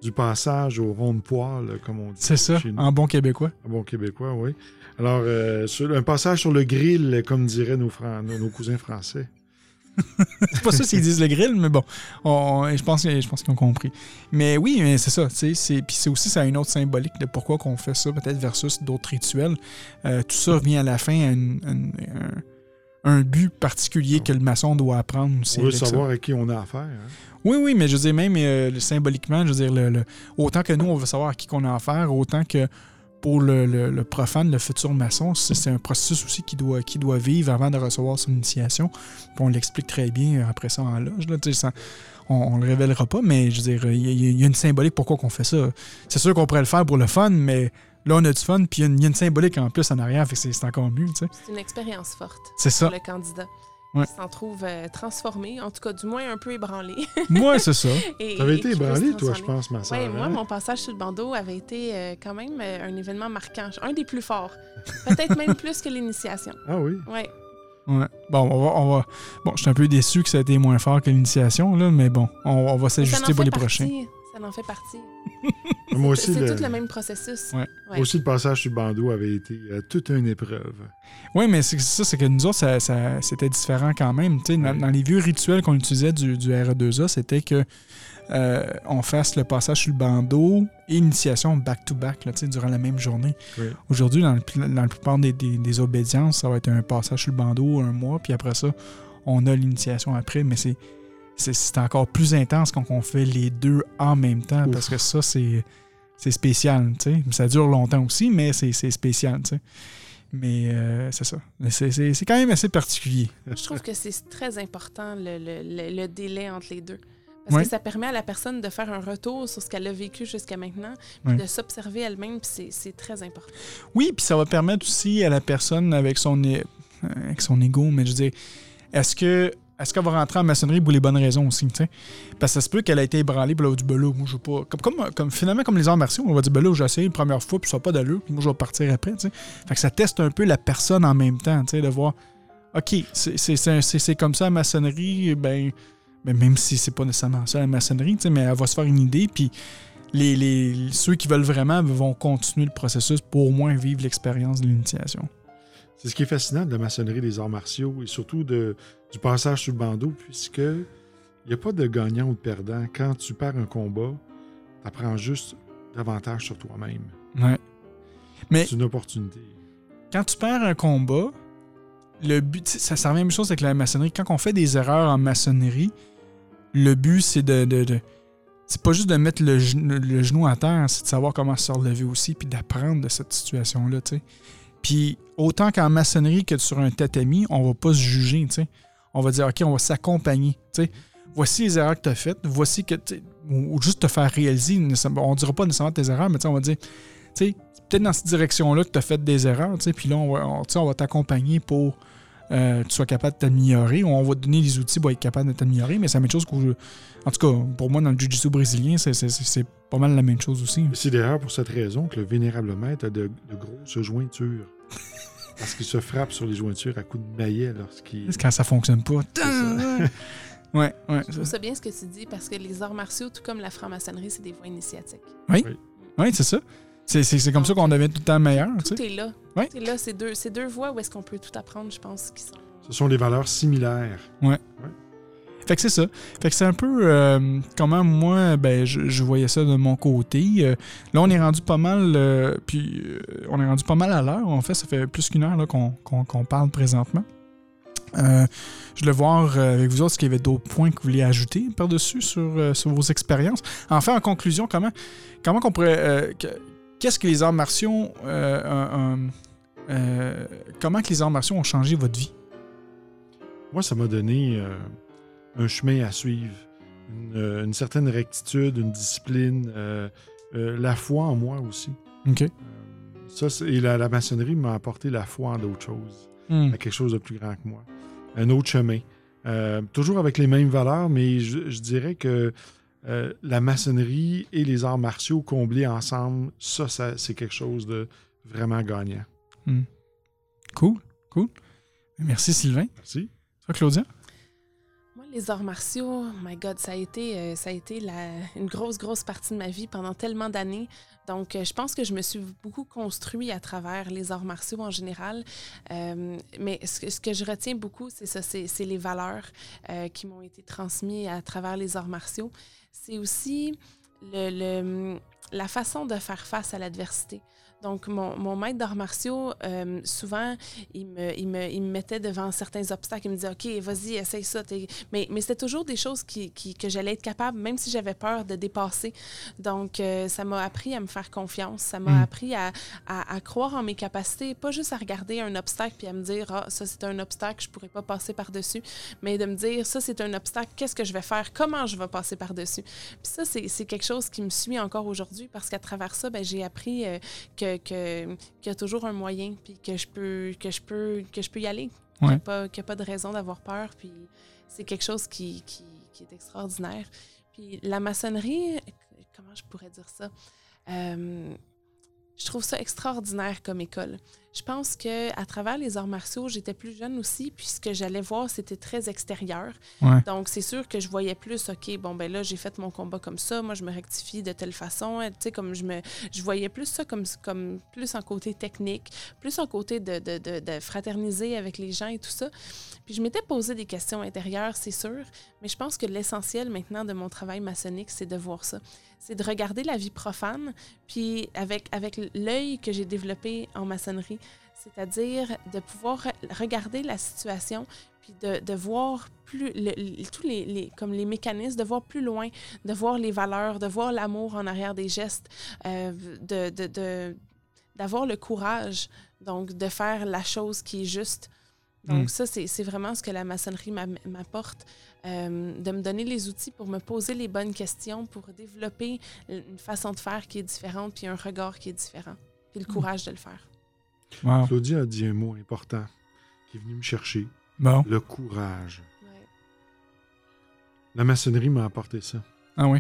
du passage au rond de poil, comme on dit. C'est ça, chez nous. en bon québécois. Un bon québécois, oui. Alors, euh, sur- un passage sur le grill, comme diraient nos, Fran- nos, nos cousins français. <laughs> C'est pas ça s'ils disent le grill, mais bon, on- on- je pense, je pense qu'ils ont compris. Mais oui, mais c'est ça. tu sais, c'est- Puis c'est aussi ça a une autre symbolique de pourquoi qu'on fait ça, peut-être versus d'autres rituels. Euh, tout ça revient à la fin à une- une- un, un but particulier que le maçon doit apprendre. On veut ça. savoir à qui on a affaire. hein. Oui, oui, mais je veux dire, même euh, symboliquement, je veux dire, le- le- autant que nous, on veut savoir à qui qu'on a affaire, autant que pour le, le- le profane, le futur maçon, c'est un processus aussi qui doit, qui doit vivre avant de recevoir son initiation. Puis on l'explique très bien euh, après ça en loge. Là, on, on le révélera pas, mais je veux dire, il y, a- il y a une symbolique pourquoi qu'on fait ça. C'est sûr qu'on pourrait le faire pour le fun, mais là, on a du fun, puis il y a une, il y a une symbolique en plus en arrière, fait que c'est encore mieux. C'est une expérience forte C'est ça. pour le candidat. Ouais. S'en trouve euh, transformé, en tout cas, du moins un peu ébranlé. Moi, <laughs> c'est ça. <laughs> T'avais et été ébranlé, toi, je pense, ma soeur. Oui, moi, hein? mon passage sur le bandeau avait été euh, quand même euh, un événement marquant, un des plus forts. Peut-être même <laughs> plus que l'initiation. Ah oui. Oui. Ouais. Bon, on va, on va- Bon, je suis un peu déçu que ça a été moins fort que l'initiation, là, mais bon, on, on va s'ajuster pour les prochains. Ça en fait partie. <laughs> Moi C'est aussi, c'est le, tout le même processus. Ouais. Ouais. moi aussi, le passage sur le bandeau avait été euh, toute une épreuve. Oui, mais c'est ça, c'est que nous autres, ça, ça- c'était différent quand même. Tu sais, dans, dans les vieux rituels qu'on utilisait du, du RE2A, c'était que euh, on fasse le passage sur le bandeau et l'initiation back-to-back là, tu sais, durant la même journée. Aujourd'hui, dans, le pl- dans la plupart des, des- des obédiences, ça va être un passage sur le bandeau un mois, puis après ça, on a l'initiation après, mais c'est c'est- encore plus intense quand on fait les deux en même temps, Ouf. parce que ça, c'est c'est spécial, tu sais. Ça dure longtemps aussi, mais c'est c'est spécial, tu sais. Mais euh, c'est ça. C'est c'est- c'est quand même assez particulier. Je trouve que c'est très important le, le- le- le délai entre les deux. Parce Ouais. que ça permet à la personne de faire un retour sur ce qu'elle a vécu jusqu'à maintenant, puis Ouais. de s'observer elle-même, puis c'est- c'est très important. Oui, puis ça va permettre aussi à la personne avec son, é- avec son ego, mais je veux dire, est-ce que est-ce qu'elle va rentrer en maçonnerie pour les bonnes raisons aussi, tu sais? Parce que ça se peut qu'elle a été ébranlée, puis là, du là, moi, je veux pas. Comme, finalement, comme les arts martiaux, on va dire, là, j'ai essayé une première fois, puis ça n'a pas d'allure, puis moi, je vais partir après, tu sais. Fait que ça teste un peu la personne en même temps, tu sais, de voir, OK, c'est- comme ça la maçonnerie, ben, ben, même si c'est pas nécessairement ça la maçonnerie, tu sais, mais elle va se faire une idée, puis les- ceux qui veulent vraiment vont continuer le processus pour au moins vivre l'expérience de l'initiation. C'est ce qui est fascinant de la maçonnerie des arts martiaux et surtout de, du passage sur le bandeau, puisque il n'y a pas de gagnant ou de perdant. Quand tu perds un combat, tu apprends juste davantage sur toi-même. Ouais. Mais C'est une opportunité. quand tu perds un combat, le but, ça, revient à la même chose avec la maçonnerie. Quand on fait des erreurs en maçonnerie, le but, c'est de. de- de- c'est pas juste de mettre le, genou- le genou à terre, c'est de savoir comment se relever aussi, puis d'apprendre de cette situation-là, tu sais. Puis autant qu'en maçonnerie que sur un tatami, on va pas se juger, tu sais. On va dire, OK, on va s'accompagner, tu sais. Voici les erreurs que tu as faites, voici que. Ou, ou juste te faire réaliser, on dira pas nécessairement tes erreurs, mais on va dire, tu sais, peut-être dans cette direction-là que tu as fait des erreurs, tu sais, puis là, on va, on- va t'accompagner pour euh, que tu sois capable de t'améliorer. On va te donner les outils pour être capable de t'améliorer, mais c'est la même chose que. En tout cas, pour moi, dans le Jiu-Jitsu brésilien, c'est- pas mal la même chose aussi. C'est d'ailleurs pour cette raison que le vénérable maître a de grosses jointures. Parce qu'il se frappe sur les jointures à coups de maillet lorsqu'il. C'est quand ça fonctionne pas. ça. ouais, ouais. Je trouve ça bien ce que tu dis parce que les arts martiaux, tout comme la franc-maçonnerie, c'est des voies initiatiques. Ouais, c'est ça. C'est- C'est c'est comme ça qu'on devient tout le temps meilleur, tu Tout sais. est là. Ouais. Tout est là. C'est deux, c'est deux voies où est-ce qu'on peut tout apprendre, je pense, qui sont. Ce sont des valeurs similaires. Fait que c'est ça. Fait que c'est un peu euh, comment moi, ben, je, voyais ça de mon côté. Euh, là, on est rendu pas mal, euh, puis on est rendu pas mal à l'heure. En fait, ça fait plus qu'une heure qu'on parle présentement. Je voulais voir avec vous autres s'il y avait d'autres points que vous vouliez ajouter par-dessus sur, sur vos expériences. Enfin, en conclusion, comment, comment qu'on pourrait. que- Qu'est-ce que les arts martiaux. comment que les arts martiaux ont changé votre vie? Moi, ça m'a donné un chemin à suivre, une, euh, une certaine rectitude, une discipline, euh, euh, la foi en moi aussi. OK. Ça, et la, la maçonnerie m'a apporté la foi en d'autres choses, Hmm. à quelque chose de plus grand que moi. Un autre chemin. Toujours avec les mêmes valeurs, mais je, je dirais que euh, la maçonnerie et les arts martiaux comblés ensemble, ça, ça c'est quelque chose de vraiment gagnant. Cool, cool. Merci Sylvain. Merci. Toi, Claudia? Les arts martiaux, my God, ça a été, euh, ça a été la- une grosse, grosse partie de ma vie pendant tellement d'années. Donc, euh, je pense que je me suis beaucoup construit à travers les arts martiaux en général. Euh, mais ce que, je retiens beaucoup, c'est ça, c'est les valeurs qui m'ont été transmises à travers les arts martiaux. C'est aussi le- la façon de faire face à l'adversité. Donc, mon, mon maître d'arts martiaux, euh, souvent, il me, il, me, il me mettait devant certains obstacles. Il me disait, OK, vas-y, essaye ça. Mais, mais c'était toujours des choses qui, qui- que j'allais être capable, même si j'avais peur de dépasser. Donc, euh, ça m'a appris à me faire confiance. Ça m'a Mm. appris à, à- à croire en mes capacités, pas juste à regarder un obstacle puis à me dire, ah, ça, c'est un obstacle, je pourrais pas passer par-dessus, mais de me dire, ça, c'est un obstacle, qu'est-ce que je vais faire, comment je vais passer par-dessus? Puis ça, c'est c'est quelque chose qui me suit encore aujourd'hui parce qu'à travers ça, ben, j'ai appris euh, que, que- qu'il y a toujours un moyen, puis que je peux, que je peux, que je peux y aller, qu'il n'y a, pas- qu'il y a pas de raison d'avoir peur, puis c'est quelque chose qui, qui, qui est extraordinaire. Puis la maçonnerie, comment je pourrais dire ça? Euh, je trouve ça extraordinaire comme école. Je pense que à travers les arts martiaux, j'étais plus jeune aussi, puis ce que j'allais voir, c'était très extérieur. Ouais. Donc, c'est sûr que je voyais plus, OK, bon, ben là, j'ai fait mon combat comme ça, moi, je me rectifie de telle façon. Tu sais, comme je me. Je voyais plus ça comme, comme plus en côté technique, plus en côté de, de, de, de fraterniser avec les gens et tout ça. Puis je m'étais posé des questions intérieures, c'est sûr, mais je pense que l'essentiel maintenant de mon travail maçonnique, c'est de voir ça. C'est de regarder la vie profane, puis avec, avec l'œil que j'ai développé en maçonnerie, c'est-à-dire de pouvoir re- regarder la situation, puis de, de voir plus le- le- tous les, les- comme les mécanismes, de voir plus loin, de voir les valeurs, de voir l'amour en arrière des gestes, euh, de, de, de- d'avoir le courage, donc de faire la chose qui est juste. Donc Mm. ça, c'est c'est vraiment ce que la maçonnerie m'a- m'apporte, euh, de me donner les outils pour me poser les bonnes questions, pour développer une façon de faire qui est différente, puis un regard qui est différent, puis le courage de le faire. Wow. Claudia a dit un mot important qui est venu me chercher Bon. le courage. Ouais. La maçonnerie m'a apporté ça. Ah oui.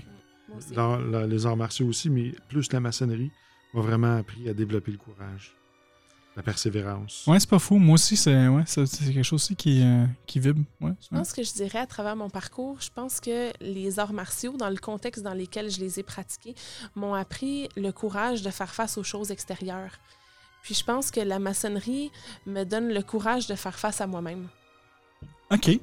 Dans la- les arts martiaux aussi, mais plus la maçonnerie m'a vraiment appris à développer le courage, la persévérance. Ouais, c'est pas fou. Moi aussi, c'est ouais, quelque chose aussi qui, euh, qui vibre. Ouais, Je pense que je dirais à travers mon parcours, je pense que les arts martiaux, dans le contexte dans lequel je les ai pratiqués, m'ont appris le courage de faire face aux choses extérieures. Puis je pense que la maçonnerie me donne le courage de faire face à moi-même. OK.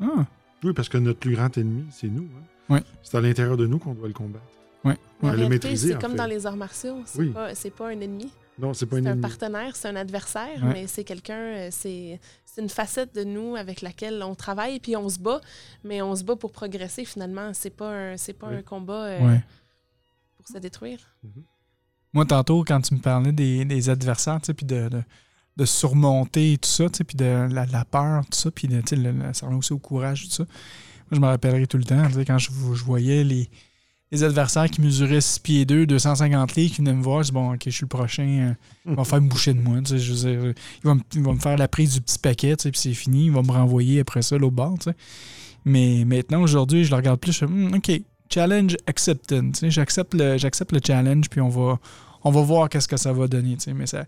Ah, Oui, parce que notre plus grand ennemi, c'est nous. hein. Ouais. C'est à l'intérieur de nous qu'on doit le combattre. ouais. Ouais, en le réalité, maîtriser, c'est comme fait. dans les arts martiaux, c'est Oui. pas, c'est pas un ennemi. Non, c'est pas une C'est un partenaire, c'est un adversaire, Ouais. mais c'est quelqu'un, euh, c'est c'est une facette de nous avec laquelle on travaille, puis on se bat, mais on se bat pour progresser finalement. C'est pas un, c'est pas un combat euh, Ouais. pour se détruire. Moi, tantôt, quand tu me parlais des, adversaires, tu puis de, surmonter tout ça, tu puis de la, peur, tout ça, puis de, ça revient aussi au courage, tout ça. Moi, je me rappellerai tout le temps, quand je, voyais les, adversaires qui mesuraient 6 pieds 2, 250 livres, qui venaient me voir, je dis, bon, OK, je suis le prochain, euh, il va faire me boucher de moi, tu sais, je veux dire, il va, me, faire la prise du petit paquet, tu puis c'est fini, il va me renvoyer après ça l'autre bord. Mais maintenant, aujourd'hui, je le regarde plus, je fais, Hmm, OK, challenge accepted. J'accepte le, le challenge, puis on va, on va voir qu'est-ce que ça va donner. Mais ça,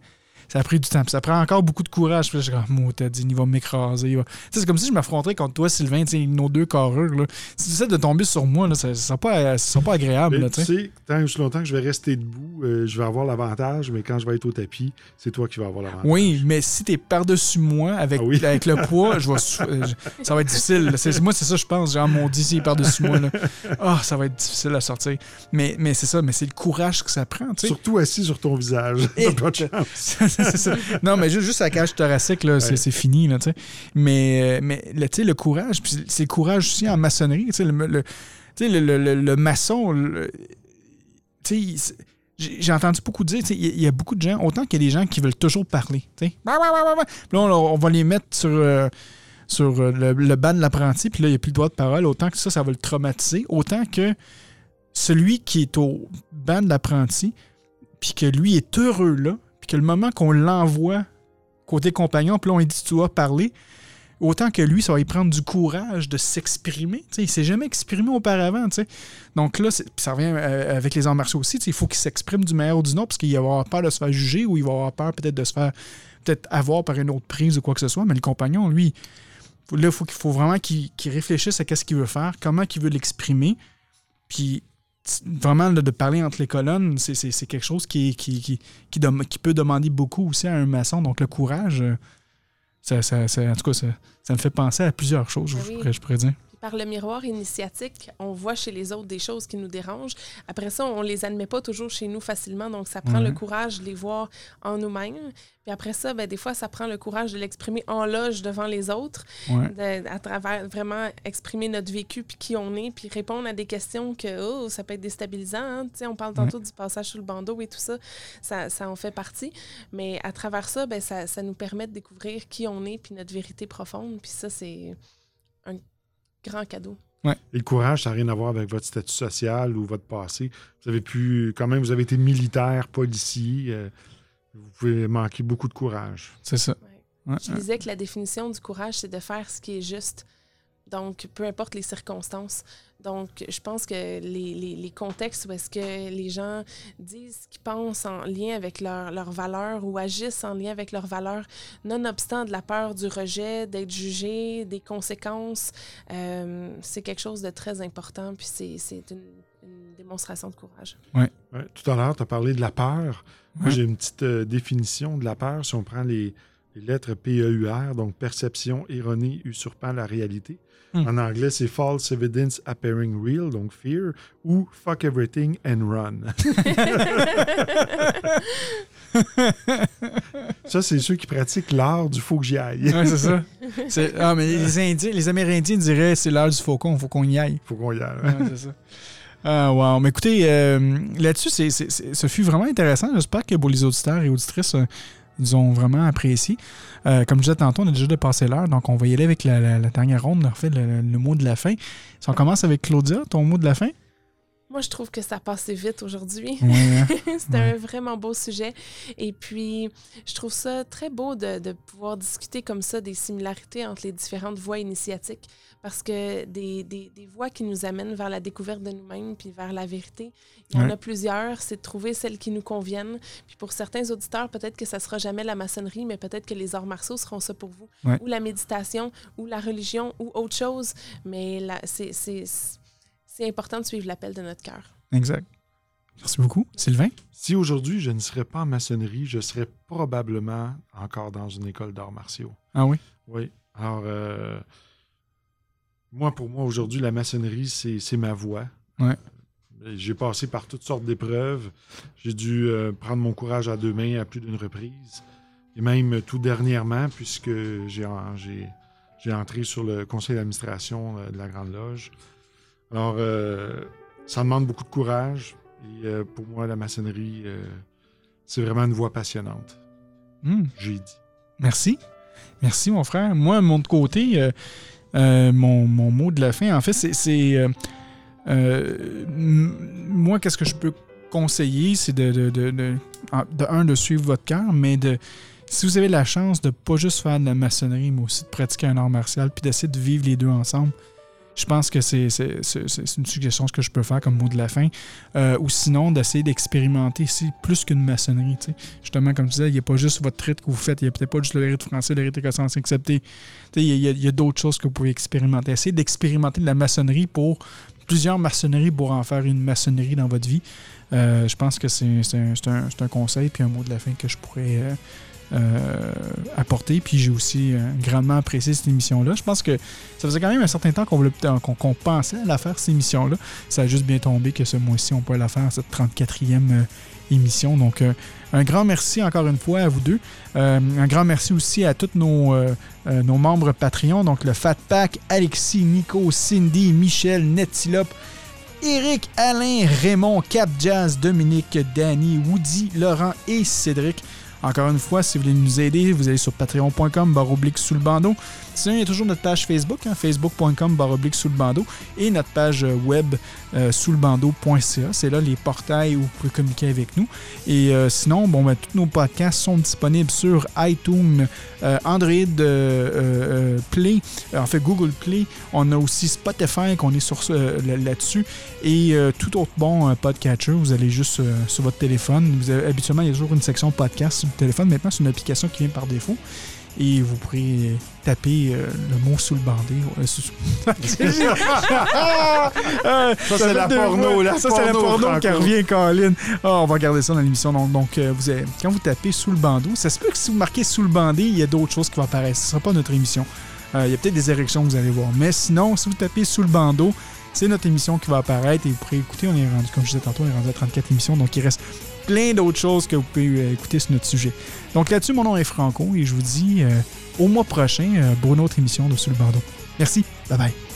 ça a pris du temps. Puis ça prend encore beaucoup de courage. Puis là, je suis comme, t'as dit, il va m'écraser. C'est comme si je m'affronterais contre toi, Sylvain, nos deux carrures. Là. Si tu essaies de tomber sur moi, là, ça ne sera pas, ça sera pas agréable. Là, tu sais. tant aussi longtemps que je vais rester debout, euh, je vais avoir l'avantage, mais quand je vais être au tapis, c'est toi qui vas avoir l'avantage. oui, mais si tu es par-dessus moi avec, Ah oui. avec le <laughs> poids, je vais euh, je- ça va être difficile. Moi, c'est ça, je pense. Genre, mon s'il est par-dessus moi, là. Ah, ça va être difficile à sortir. Mais, mais c'est ça, mais c'est le courage que ça prend. Surtout assis sur ton visage. Et- T'as <laughs> pas de chance. <laughs> ça. Non, mais juste, juste la cage thoracique, là, c'est, Ouais. fini. Là, tu sais. mais mais le, courage, puis c'est le courage aussi en maçonnerie. Le, le, le, le- maçon, tu sais, j'ai entendu beaucoup dire, il y, a- beaucoup de gens, autant qu'il y a des gens qui veulent toujours parler. Puis là, on, on va les mettre sur, euh, sur euh, le, le banc de l'apprenti, puis là, il n'y a plus le droit de parole. Autant que ça, ça va le traumatiser. Autant que celui qui est au banc de l'apprenti, puis que lui est heureux là, que le moment qu'on l'envoie côté compagnon, puis là, on lui dit tu dois parler, autant que lui, ça va lui prendre du courage de s'exprimer. Il s'est jamais exprimé auparavant. Donc là, ça revient euh, avec les arts martiaux aussi. Il faut qu'il s'exprime du meilleur ou du non, parce qu'il va avoir peur de se faire juger ou il va avoir peur peut-être de se faire avoir par une autre prise ou quoi que ce soit. Mais le compagnon, lui, là, il faut, vraiment qu'il réfléchisse à qu'est-ce qu'il veut faire, comment il veut l'exprimer. Puis vraiment, de parler entre les colonnes, c'est- quelque chose qui, qui, qui, qui, peut demander beaucoup aussi à un maçon. Donc le courage, euh, ça, ça- ça- en tout cas, ça, ça me fait penser à plusieurs choses, je, oui. pourrais, je pourrais dire. Par le miroir initiatique, on voit chez les autres des choses qui nous dérangent. Après ça, on les admet pas toujours chez nous facilement, donc ça prend le courage de les voir en nous-mêmes. Puis après ça, ben, des fois, ça prend le courage de l'exprimer en loge devant les autres, Ouais. de- à travers vraiment exprimer notre vécu, puis qui on est, puis répondre à des questions que oh, ça peut être déstabilisant. hein. On parle tantôt du passage sous le bandeau et tout ça, ça, ça en fait partie. Mais à travers ça, ben, ça, ça nous permet de découvrir qui on est, puis notre vérité profonde. Puis ça, c'est grand cadeau. Et le courage, ça n'a rien à voir avec votre statut social ou votre passé. Vous avez pu, quand même, vous avez été militaire, policier. euh, vous pouvez manquer beaucoup de courage. C'est ça. Ouais. Ouais, Je disais que la définition du courage, c'est de faire ce qui est juste. Donc, peu importe les circonstances. Donc, je pense que les, les- les contextes où est-ce que les gens disent ce qu'ils pensent en lien avec leurs leurs valeurs ou agissent en lien avec leurs valeurs, nonobstant de la peur du rejet, d'être jugé, des conséquences, euh, c'est quelque chose de très important. Puis, c'est c'est une, une démonstration de courage. Ouais, tout à l'heure, tu as parlé de la peur. Moi, j'ai une petite euh, définition de la peur. Si on prend les, les lettres P-E-U-R, donc perception erronée usurpant la réalité. Hmm. En anglais, c'est false evidence appearing real, donc fear, ou fuck everything and run. <laughs> Ça, c'est ceux qui pratiquent l'art du faut que j'y aille. Ouais, c'est ça. <laughs> Ah, mais les Indiens, les Amérindiens diraient c'est l'heure du faucon, il faut qu'on y aille. faut qu'on y aille. Ouais, c'est ça. Ah, wow. Mais écoutez, euh, là-dessus, c'est, c'est- c'est- ce fut vraiment intéressant. J'espère que pour les auditeurs et auditrices, euh, ils ont vraiment apprécié. Euh, comme je disais tantôt, on a déjà dépassé l'heure, donc on va y aller avec la, la- dernière ronde. On refait le, le mot de la fin. Si on commence avec Claudia, ton mot de la fin? Moi, je trouve que ça passait vite aujourd'hui. Ouais? <laughs> C'était Ouais. un vraiment beau sujet. Et puis, je trouve ça très beau de, de pouvoir discuter comme ça des similarités entre les différentes voies initiatiques. Parce que des, des, des voies qui nous amènent vers la découverte de nous-mêmes puis vers la vérité, il y en a plusieurs. C'est de trouver celles qui nous conviennent. Puis pour certains auditeurs, peut-être que ça sera jamais la maçonnerie, mais peut-être que les arts martiaux seront ça pour vous. Ou la méditation, ou la religion, ou autre chose. Mais c'est- c'est important de suivre l'appel de notre cœur. Exact. Merci beaucoup. Sylvain? Si aujourd'hui je ne serais pas en maçonnerie, je serais probablement encore dans une école d'arts martiaux. Ah oui? Oui. Alors, euh, moi, pour moi, aujourd'hui, la maçonnerie, c'est c'est ma voie. Ouais. J'ai passé par toutes sortes d'épreuves. J'ai dû euh, prendre mon courage à deux mains à plus d'une reprise. Et même tout dernièrement, puisque j'ai en- j'ai- j'ai entré sur le conseil d'administration euh, de la Grande Loge. Alors, euh, ça demande beaucoup de courage. Et euh, pour moi, la maçonnerie, euh, c'est vraiment une voie passionnante. Hmm. J'ai dit. Merci. Merci, mon frère. Moi, de mon côté, euh, euh, mon, mon mot de la fin, en fait, c'est. moi, qu'est-ce que je peux conseiller, c'est de, de, de, de, en- de un, de suivre votre cœur, mais de. Si vous avez la chance de pas juste faire de la maçonnerie, mais aussi de pratiquer un art martial, puis d'essayer de vivre les deux ensemble, je pense que c'est une suggestion que je peux faire comme mot de la fin. Euh, ou sinon, d'essayer d'expérimenter, c'est plus qu'une maçonnerie. Justement, comme tu disais, il n'y a pas juste votre rite que vous faites, il n'y a peut-être pas juste le rite français, le rite écossais accepté. Il y a, d'autres choses que vous pouvez expérimenter. Essayez d'expérimenter de la maçonnerie pour plusieurs maçonneries pour en faire une maçonnerie dans votre vie. Euh, je pense que c'est un conseil puis un mot de la fin que je pourrais euh, euh, apporter. Puis j'ai aussi euh, grandement apprécié cette émission-là. Je pense que ça faisait quand même un certain temps qu'on qu'on pensait à la faire, cette émission-là. Ça a juste bien tombé que ce mois-ci, on peut la faire, cette 34e euh, émission. Donc, un grand merci encore une fois à vous deux. Un grand merci aussi à tous nos, nos membres Patreon. Donc, le Fat Pack, Alexis, Nico, Cindy, Michel, Netilop, Eric, Alain, Raymond, Cap Jazz, Dominique, Danny, Woody, Laurent et Cédric. Encore une fois, si vous voulez nous aider, vous allez sur patreon.com baroblique sous le bandeau. Sinon, il y a toujours notre page Facebook, hein, facebook.com baroblique sous le bandeau, et notre page euh, web euh, sous le bandeau.ca. C'est là les portails où vous pouvez communiquer avec nous. Et euh, sinon, bon, ben, tous nos podcasts sont disponibles sur iTunes, Android Play, en fait Google Play. On a aussi Spotify qu'on est sur là- là-dessus. Et tout autre bon podcatcher, vous allez juste sur votre téléphone. Vous avez- habituellement, il y a toujours une section podcast sur le téléphone. Maintenant, c'est une application qui vient par défaut. Et vous pourrez taper euh, le mot sous le bandé. euh, sous- <laughs> Ah, Ça, c'est la porno, la Ça, c'est la porno, qui revient, Colin. Ah, on va regarder ça dans l'émission. Donc, donc, euh, vous avez- quand vous tapez sous le bandeau, ça se peut que si vous marquez sous le bandé, il y a d'autres choses qui vont apparaître. Ce ne sera pas notre émission. Euh, il y a peut-être des érections que vous allez voir. Mais sinon, si vous tapez sous le bandeau, c'est notre émission qui va apparaître et vous pourrez écouter. On est rendu, comme je disais tantôt, on est rendu à 34 émissions. Donc, il reste plein d'autres choses que vous pouvez euh, écouter sur notre sujet. Donc, là-dessus, mon nom est Franco et je vous dis euh, au mois prochain euh, pour une autre émission de Sous le bandeau. Merci. Bye bye.